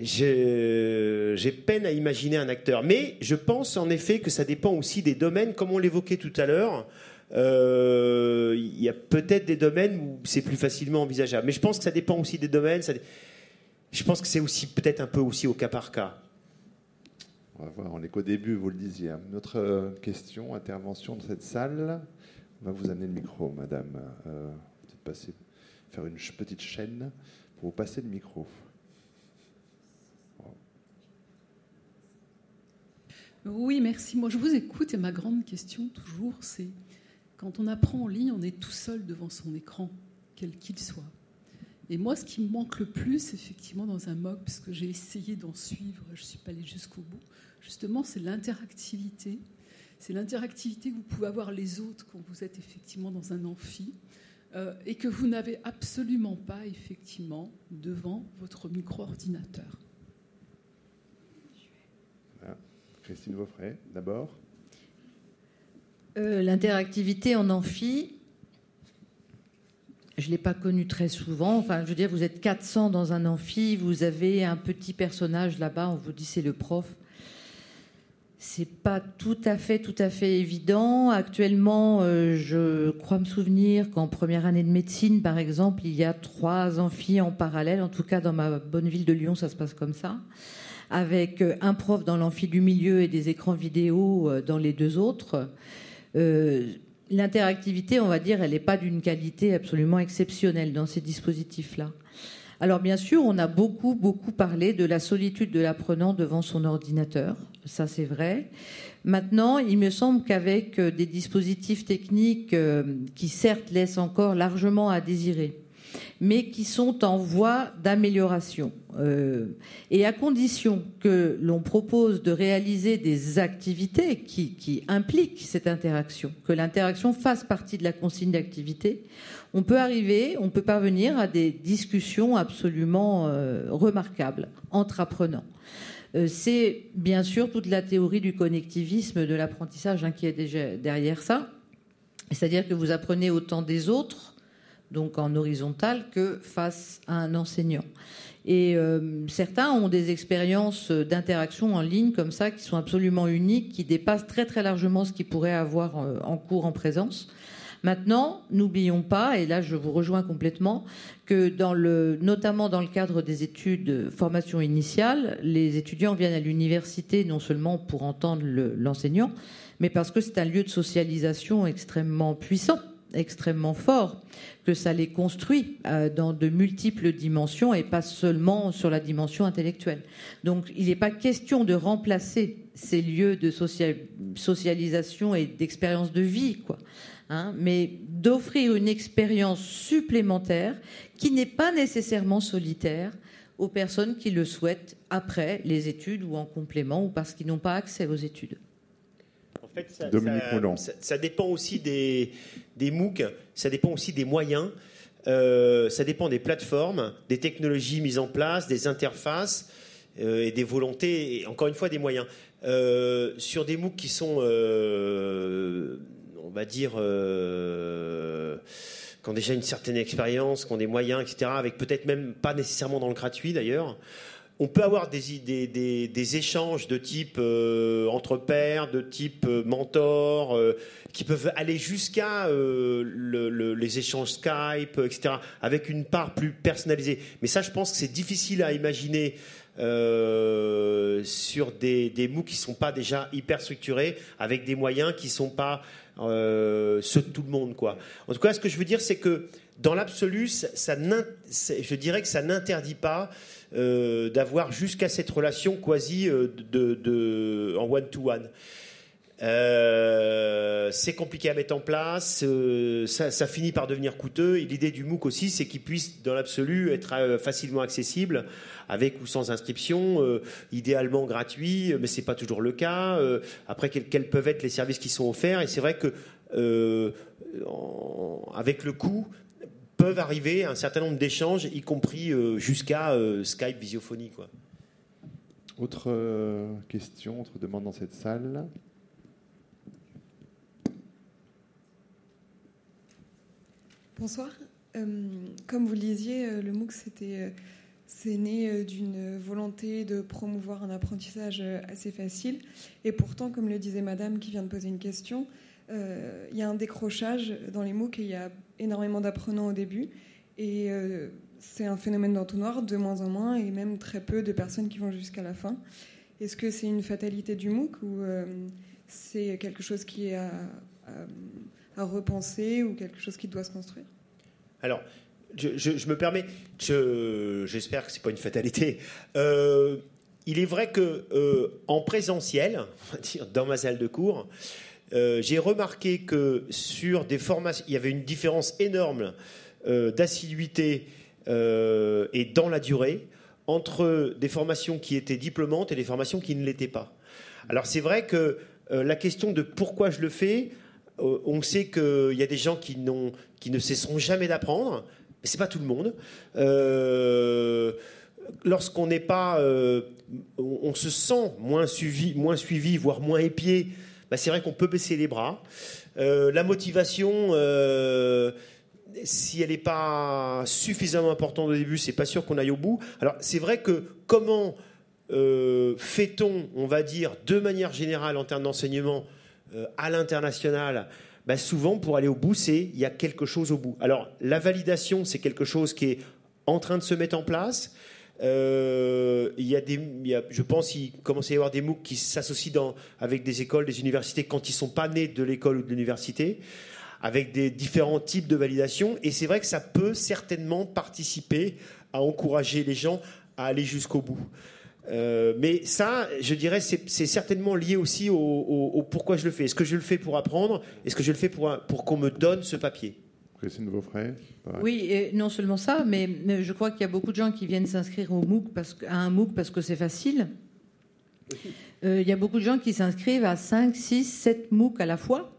J'ai peine à imaginer un acteur, mais je pense en effet que ça dépend aussi des domaines, comme on l'évoquait tout à l'heure. Il y a peut-être des domaines où c'est plus facilement envisageable, mais je pense que ça dépend aussi des domaines. Je pense que c'est aussi peut-être un peu aussi au cas par cas. On va est qu'au début, vous le disiez. Hein. Notre euh, question, intervention de cette salle. On va vous amener le micro, madame. Euh, peut-être passer, faire une petite chaîne pour vous passer le micro. Oui, merci. Moi, je vous écoute et ma grande question, toujours, c'est quand on apprend en ligne, on est tout seul devant son écran, quel qu'il soit. Et moi, ce qui me manque le plus, effectivement, dans un MOOC, parce que j'ai essayé d'en suivre, je ne suis pas allée jusqu'au bout, justement, c'est l'interactivité. C'est l'interactivité que vous pouvez avoir les autres quand vous êtes effectivement dans un amphi euh, et que vous n'avez absolument pas effectivement devant votre micro-ordinateur. Christine Vaufray, d'abord. Euh, l'interactivité en amphi, je ne l'ai pas connue très souvent. Enfin, je veux dire, vous êtes 400 dans un amphi, vous avez un petit personnage là-bas, on vous dit c'est le prof c'est pas tout à fait, évident. Actuellement, euh, je crois me souvenir qu'en première année de médecine, par exemple, il y a trois amphis en parallèle. En tout cas, dans ma bonne ville de Lyon, ça se passe comme ça. Avec euh, un prof dans l'amphi du milieu et des écrans vidéo euh, dans les deux autres. L'interactivité, on va dire, elle n'est pas d'une qualité absolument exceptionnelle dans ces dispositifs-là. Alors bien sûr, on a beaucoup, beaucoup parlé de la solitude de l'apprenant devant son ordinateur, ça c'est vrai. Maintenant, il me semble qu'avec euh, des dispositifs techniques euh, qui certes laissent encore largement à désirer, mais qui sont en voie d'amélioration. Euh, et à condition que l'on propose de réaliser des activités qui, qui impliquent cette interaction, que l'interaction fasse partie de la consigne d'activité, on peut arriver, on peut parvenir à des discussions absolument euh, remarquables entre apprenants. Euh, c'est bien sûr toute la théorie du connectivisme de l'apprentissage hein, qui est déjà derrière ça. C'est-à-dire que vous apprenez autant des autres, donc en horizontal, que face à un enseignant. Et euh, certains ont des expériences d'interaction en ligne comme ça qui sont absolument uniques, qui dépassent très très largement ce qu'ils pourraient avoir en cours en présence. Maintenant, n'oublions pas, et là je vous rejoins complètement, que notamment dans le cadre des études de formation initiale, les étudiants viennent à l'université non seulement pour entendre l'enseignant, mais parce que c'est un lieu de socialisation extrêmement puissant. extrêmement fort, que ça les construit euh, dans de multiples dimensions et pas seulement sur la dimension intellectuelle. Donc il n'est pas question de remplacer ces lieux de socialisation et d'expérience de vie, quoi. Hein, mais d'offrir une expérience supplémentaire qui n'est pas nécessairement solitaire aux personnes qui le souhaitent après les études ou en complément ou parce qu'ils n'ont pas accès aux études. En fait, ça, dépend aussi des, des, MOOC, ça dépend aussi des moyens, euh, ça dépend des plateformes, des technologies mises en place, des interfaces euh, et des volontés, et encore une fois des moyens. Euh, sur des MOOC qui sont, on va dire, qui ont déjà une certaine expérience, qui ont des moyens, etc., avec peut-être même pas nécessairement dans le gratuit d'ailleurs. On peut avoir des, échanges de type euh, entre pairs, de type euh, mentor, euh, qui peuvent aller jusqu'à les échanges Skype, etc., avec une part plus personnalisée. Mais ça, je pense que c'est difficile à imaginer sur des, des MOOC qui ne sont pas déjà hyper structurés, avec des moyens qui ne sont pas euh, ceux de tout le monde. Quoi. En tout cas, ce que je veux dire, c'est que dans l'absolu, ça, je dirais que ça n'interdit pas euh, d'avoir jusqu'à cette relation quasi euh, de, en one-to-one. C'est compliqué à mettre en place, ça, ça, finit par devenir coûteux. Et l'idée du MOOC aussi, c'est qu'il puisse, dans l'absolu, être facilement accessible avec ou sans inscription, euh, idéalement gratuit, mais c'est pas toujours le cas. Euh, après, quels, peuvent être les services qui sont offerts Et c'est vrai que euh, avec le coût, peuvent arriver un certain nombre d'échanges, y compris jusqu'à Skype, visiophonie. Quoi. Autre question, autre demande dans cette salle Bonsoir. comme vous le disiez, le MOOC, c'était c'est né euh, d'une volonté de promouvoir un apprentissage euh, assez facile. Et pourtant, comme le disait Madame qui vient de poser une question, euh, il y a un décrochage dans les MOOC et il y a énormément d'apprenants au début. Et c'est un phénomène d'entonnoir, de moins en moins, et même très peu de personnes qui vont jusqu'à la fin. Est-ce que c'est une fatalité du MOOC ou c'est quelque chose qui est à, repenser ou quelque chose qui doit se construire Alors, je, me permets, j'espère que ce n'est pas une fatalité. Euh, il est vrai que euh, en présentiel, dans ma salle de cours, euh, j'ai remarqué que sur des formations, il y avait une différence énorme d'assiduité et dans la durée entre des formations qui étaient diplômantes et des formations qui ne l'étaient pas. Alors c'est vrai que la question de pourquoi je le fais, on sait qu'il y a des gens qui, ne cesseront jamais d'apprendre mais c'est pas tout le monde. Euh, lorsqu'on n'est pas, euh, on, se sent moins suivi, moins suivi, voire moins épié. Bah, c'est vrai qu'on peut baisser les bras. Euh, la motivation, si elle n'est pas suffisamment importante au début, c'est pas sûr qu'on aille au bout. Alors c'est vrai que comment fait-on, on va dire, de manière générale en termes d'enseignement à l'international bah, souvent, pour aller au bout, c'est il y a quelque chose au bout. Alors, la validation, c'est quelque chose qui est en train de se mettre en place. Euh, il y a des, je pense qu'il commence à y avoir des MOOC qui s'associent avec des écoles, des universités quand ils sont pas nés de l'école ou de l'université, avec des différents types de validation. Et c'est vrai que ça peut certainement participer à encourager les gens à aller jusqu'au bout. Euh, mais ça, je dirais, c'est certainement lié aussi au, pourquoi je le fais. Est-ce que je le fais pour apprendre? Est-ce que je le fais pour, pour qu'on me donne ce papier? Christine Beaufray Oui, et non seulement ça, mais, je crois qu'il y a beaucoup de gens qui viennent s'inscrire au MOOC parce, à un MOOC parce que c'est facile. Euh, il y a beaucoup de gens qui s'inscrivent à 5, 6, 7 MOOC à la fois.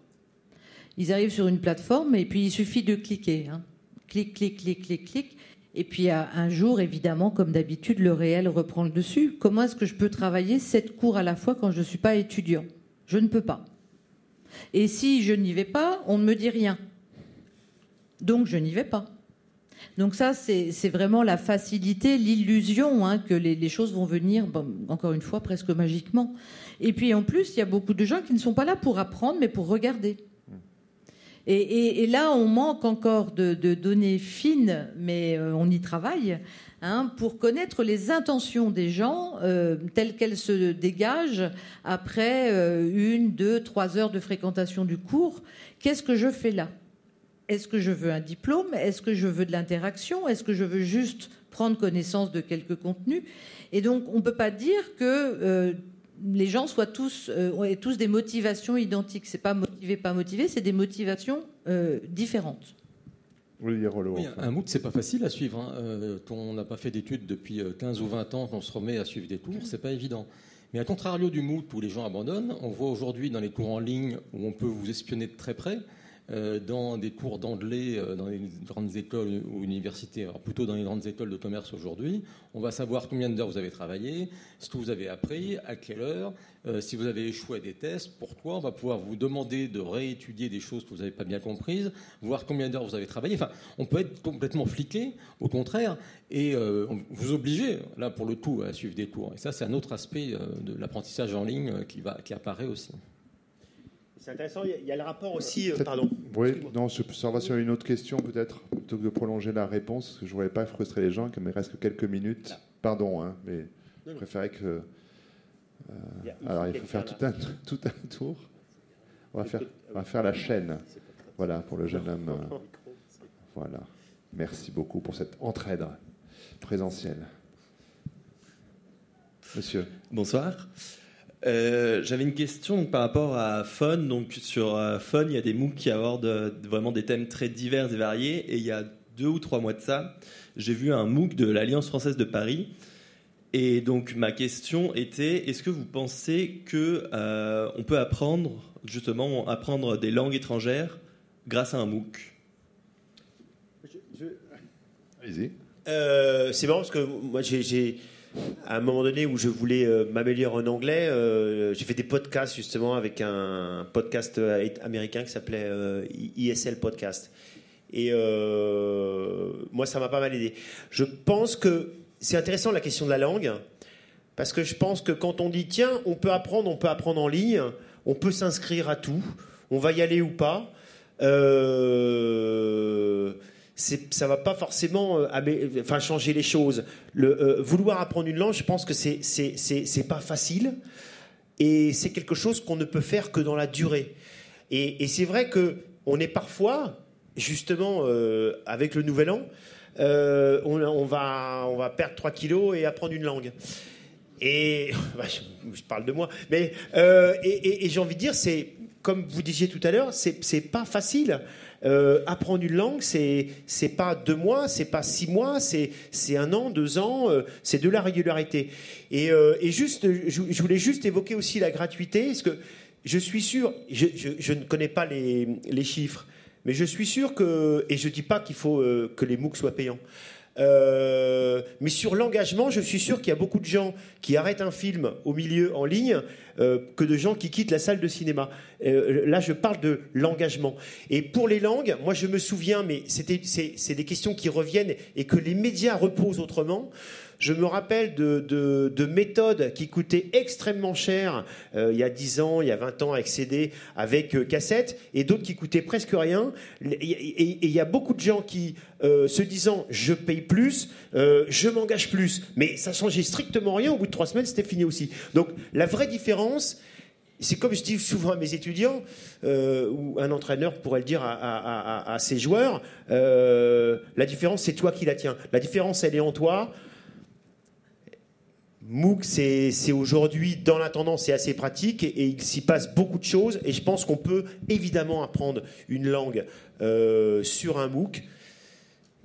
Ils arrivent sur une plateforme et puis il suffit de cliquer. Hein. Clic, clic, clic, clic, clic. Et puis un jour, évidemment, comme d'habitude, le réel reprend le dessus. Comment est-ce que je peux travailler sept cours à la fois quand je ne suis pas étudiant? Je ne peux pas. Et si je n'y vais pas, on ne me dit rien. Donc je n'y vais pas. Donc ça, c'est vraiment la facilité, l'illusion hein, que les, choses vont venir, encore une fois, presque magiquement. Et puis en plus, il y a beaucoup de gens qui ne sont pas là pour apprendre, mais pour regarder. Et, là, on manque encore de, données fines, mais euh, on y travaille, hein, pour connaître les intentions des gens euh, telles qu'elles se dégagent après euh, une, deux, trois heures de fréquentation du cours. Qu'est-ce que je fais là? Est-ce que je veux un diplôme? Est-ce que je veux de l'interaction? Est-ce que je veux juste prendre connaissance de quelques contenus? Et donc, on ne peut pas dire que les gens soient tous, euh, aient tous des motivations identiques. C'est pas motivé, pas motivé, c'est des motivations euh, différentes. Oui, Rollo, Oui, enfin. un MOOC, c'est pas facile à suivre. hein. Euh, quand on n'a pas fait d'études depuis euh, 15 ou 20 ans, qu'on se remet à suivre des cours, c'est pas évident. Mais à contrario du MOOC où les gens abandonnent, on voit aujourd'hui dans les cours en ligne où on peut vous espionner de très près, euh, dans des cours d'anglais euh, dans les grandes écoles ou universités, alors plutôt dans les grandes écoles de commerce aujourd'hui, on va savoir combien d'heures vous avez travaillé, ce que vous avez appris, à quelle heure, euh, si vous avez échoué à des tests, pourquoi? On va pouvoir vous demander de réétudier des choses que vous n'avez pas bien comprises, voir combien d'heures vous avez travaillé. Enfin, on peut être complètement fliqué, au contraire, et euh, vous obliger, là pour le tout, à suivre des cours. Et ça, c'est un autre aspect euh, de l'apprentissage en ligne euh, qui, va, qui apparaît aussi. C'est intéressant, il y a- il y a le rapport aussi. euh, pardon. Oui, non, je ça, on va sur une autre question peut-être, plutôt que de prolonger la réponse, parce que je ne voulais pas frustrer les gens, comme il reste que quelques minutes. Pardon, hein, mais je non. préférais que. Il a- Alors, il faut faire tout un, tout un tour. On va, faire, on va faire la chaîne. Voilà, pour le jeune homme. euh, Voilà. Merci beaucoup pour cette entraide présentielle. Monsieur. Bonsoir. Euh, J'avais une question donc, par rapport à Fun. Donc sur euh, Fun, il y a des MOOC qui abordent euh, vraiment des thèmes très divers et variés. Et il y a deux ou trois mois de ça, j'ai vu un MOOC de l'Alliance française de Paris. Et donc ma question était est-ce que vous pensez que euh, on peut apprendre justement apprendre des langues étrangères grâce à un MOOC? Allez-y. Euh, c'est marrant parce que moi, j'ai, j'ai- à un moment donné où je voulais euh, m'améliorer en anglais, euh, j'ai fait des podcasts justement avec un podcast euh, américain qui s'appelait ISL Podcast. Et moi, ça m'a pas mal aidé. Je pense que c'est intéressant la question de la langue, parce que je pense que quand on dit tiens, on peut apprendre, on peut apprendre en ligne, on peut s'inscrire à tout, on va y aller ou pas. Ça va pas forcément euh, changer les choses. Euh, vouloir apprendre une langue, je pense que c'est, c'est, pas facile et c'est quelque chose qu'on ne peut faire que dans la durée. Et, c'est vrai que on est parfois, justement, euh, avec le nouvel an, on, va, perdre 3 kilos et apprendre une langue. Et je, parle de moi, mais et, j'ai envie de dire, c'est comme vous disiez tout à l'heure, c'est pas facile. Euh, apprendre une langue, c'est c'est pas deux mois, c'est pas six mois, c'est c'est un an, deux ans, euh, c'est de la régularité. Et, euh, juste, je, voulais juste évoquer aussi la gratuité, parce que je suis sûr, je, je- je ne connais pas les, les chiffres, mais je suis sûr que, et je dis pas qu'il faut que les MOOC soient payants. Euh, mais sur l'engagement, je suis sûr qu'il y a beaucoup de gens qui arrêtent un film au milieu en ligne euh, que de gens qui quittent la salle de cinéma. Euh, là, je parle de l'engagement. Et pour les langues, moi, je me souviens, mais c'est des questions qui reviennent et que les médias reposent autrement. Je me rappelle de, de- de méthodes qui coûtaient extrêmement cher euh, il y a 10 ans, il y a 20 ans avec CD, avec euh, cassette, et d'autres qui coûtaient presque rien. Et il y a beaucoup de gens qui, euh, se disant je paye plus, je m'engage plus, mais ça changeait strictement rien. Au bout de trois semaines, c'était fini aussi. Donc la vraie différence, c'est comme je dis souvent à mes étudiants, ou un entraîneur pourrait le dire à, ses joueurs, la différence, c'est toi qui la tiens. La différence, elle est en toi. MOOC, c'est aujourd'hui, dans la tendance, c'est assez pratique et, il s'y passe beaucoup de choses. Et je pense qu'on peut évidemment apprendre une langue euh, sur un MOOC.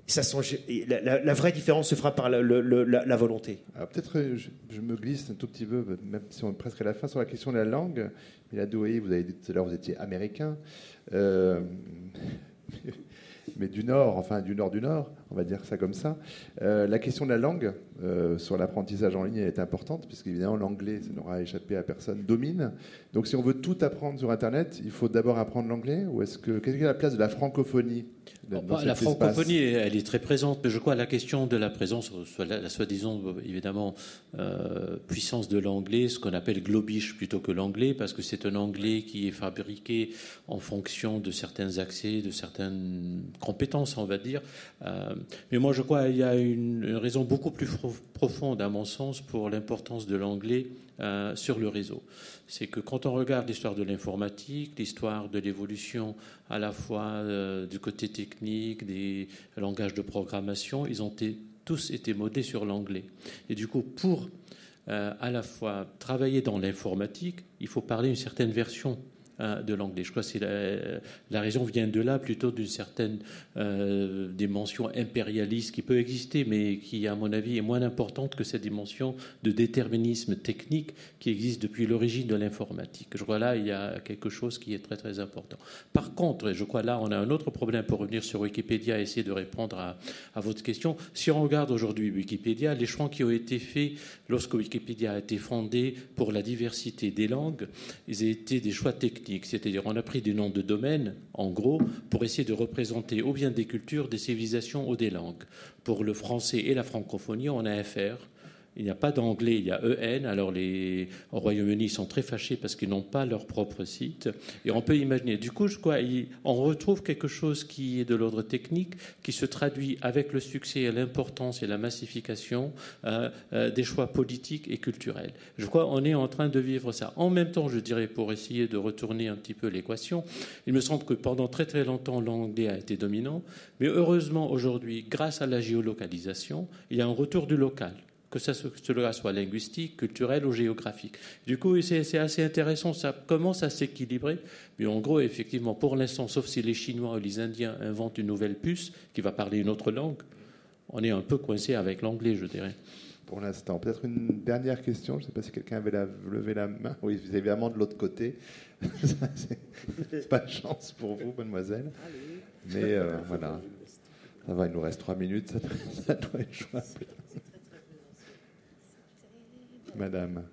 Ça change- la, la- la vraie différence se fera par la, la- la volonté. Peut-être euh, je, je me glisse un tout petit peu, même si on est presque à la fin, sur la question de la langue. Mais là, vous avez dit tout à l'heure, vous étiez américain. Euh, mais du Nord, enfin du Nord du Nord, on va dire ça comme ça. Euh, la question de la langue euh, sur l'apprentissage en ligne est importante, puisqu'évidemment l'anglais, ça n'aura échappé à personne, domine. Donc si on veut tout apprendre sur Internet, il faut d'abord apprendre l'anglais Ou est-ce que quelle est la place de la francophonie dans Bon, cet la espace francophonie, elle est très présente, mais je crois la question de la présence, soit la, la soi-disant évidemment euh, puissance de l'anglais, ce qu'on appelle globish plutôt que l'anglais, parce que c'est un anglais qui est fabriqué en fonction de certains accès, de certaines compétences, on va dire. Mais moi, je crois qu'il y a une, raison beaucoup plus profonde, à mon sens, pour l'importance de l'anglais sur le réseau. C'est que quand on regarde l'histoire de l'informatique, l'histoire de l'évolution à la fois du côté technique, des langages de programmation, ils ont tous été modés sur l'anglais. Et du coup, pour euh, à la fois travailler dans l'informatique, il faut parler une certaine version de l'anglais. Je crois que la, la, raison vient de là, plutôt d'une certaine euh, dimension impérialiste qui peut exister, mais qui, à mon avis, est moins importante que cette dimension de déterminisme technique qui existe depuis l'origine de l'informatique. Je crois là, il y a quelque chose qui est très très important. Par contre, je crois là, on a un autre problème pour revenir sur Wikipédia et essayer de répondre à, à votre question. Si on regarde aujourd'hui Wikipédia, les choix qui ont été faits lorsque Wikipédia a été fondé pour la diversité des langues, ils ont été des choix techniques c'est-à-dire on a pris des noms de domaines, en gros, pour essayer de représenter ou bien des cultures, des civilisations ou des langues. Pour le français et la francophonie, on a FR, il n'y a pas d'anglais, il y a EN. Alors les au Royaume-Uni sont très fâchés parce qu'ils n'ont pas leur propre site. Et on peut imaginer. Du coup, je crois, on retrouve quelque chose qui est de l'ordre technique, qui se traduit avec le succès et l'importance et la massification euh, euh, des choix politiques et culturels. Je crois qu'on est en train de vivre ça. En même temps, je dirais, pour essayer de retourner un petit peu l'équation, il me semble que pendant très très longtemps, l'anglais a été dominant. Mais heureusement, aujourd'hui, grâce à la géolocalisation, il y a un retour du local que cela soit linguistique, culturel ou géographique. Du coup, c'est assez intéressant, ça commence à s'équilibrer, mais en gros, effectivement, pour l'instant, sauf si les Chinois ou les Indiens inventent une nouvelle puce qui va parler une autre langue, on est un peu coincé avec l'anglais, je dirais. Pour l'instant. Peut-être une dernière question. Je ne sais pas si quelqu'un avait levé la main. Oui, évidemment de l'autre côté. C'est pas de chance pour vous, mademoiselle. Mais euh, voilà. Ça va, il nous reste trois minutes. Ça doit, ça doit être jouable. Madame.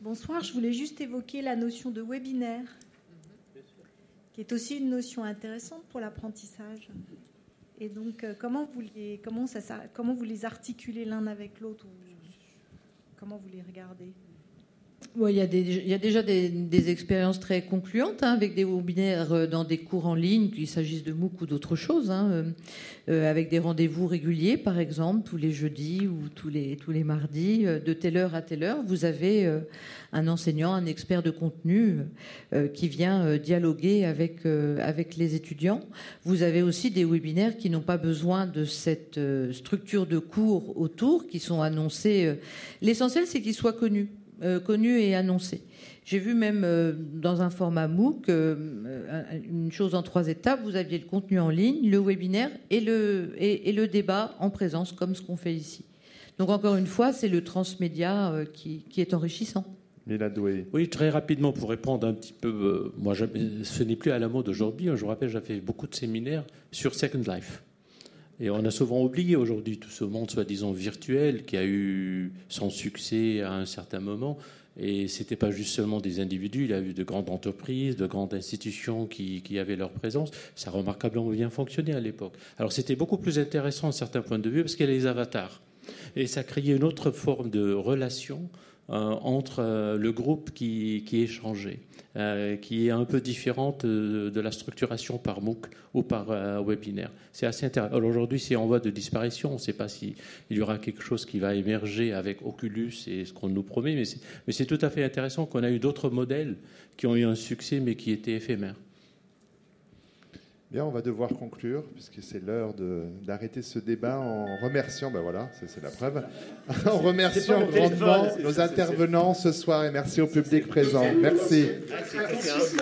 Bonsoir, je voulais juste évoquer la notion de webinaire, qui est aussi une notion intéressante pour l'apprentissage. Et donc, euh, comment vous les, comment ça, comment vous les articulez l'un avec l'autre Comment vous les regardez? Il, y a déjà des, expériences très concluantes hein, avec des webinaires euh, dans des cours en ligne, qu'il s'agisse de MOOC ou d'autres choses, hein, euh, euh, avec des rendez-vous réguliers, par exemple, tous les jeudis ou tous les, tous les mardis, de telle heure à telle heure. Vous avez un enseignant, un expert de contenu qui vient dialoguer avec, avec les étudiants. Vous avez aussi des webinaires qui n'ont pas besoin de cette structure de cours autour, qui sont annoncés. L'essentiel, c'est qu'ils soient connus. Euh, connu et annoncé. J'ai vu même euh, dans un format MOOC euh, une chose en trois étapes. Vous aviez le contenu en ligne, le webinaire et le, et, le débat en présence, comme ce qu'on fait ici. Donc encore une fois, c'est le transmédia qui, qui, est enrichissant. Oui, très rapidement pour répondre un petit peu. moi, ce n'est plus à la mode aujourd'hui. Je vous rappelle, j'ai fait beaucoup de séminaires sur Second Life. Et on a souvent oublié aujourd'hui tout ce monde soi-disant virtuel qui a eu son succès à un certain moment. Et ce n'était pas juste seulement des individus, il y a eu de grandes entreprises, de grandes institutions qui, avaient leur présence. Ça a remarquablement bien fonctionné à l'époque. Alors c'était beaucoup plus intéressant à certains points de vue parce qu'il y a les avatars. Et ça créait une autre forme de relation euh, entre euh, le groupe qui échangeait, euh, qui est un peu différente de, la structuration par MOOC ou par webinaire. C'est assez intéressant. Aujourd'hui, c'est en voie de disparition. On ne sait pas s'il y aura quelque chose qui va émerger avec Oculus et ce qu'on nous promet, mais c'est tout à fait intéressant qu'on a eu d'autres modèles qui ont eu un succès mais qui étaient éphémères. Bien, on va devoir conclure, puisque c'est l'heure d'arrêter ce débat en remerciant, ben voilà, c'est la preuve, en remerciant grandement nos intervenants ce soir et merci au public présent. Merci. merci.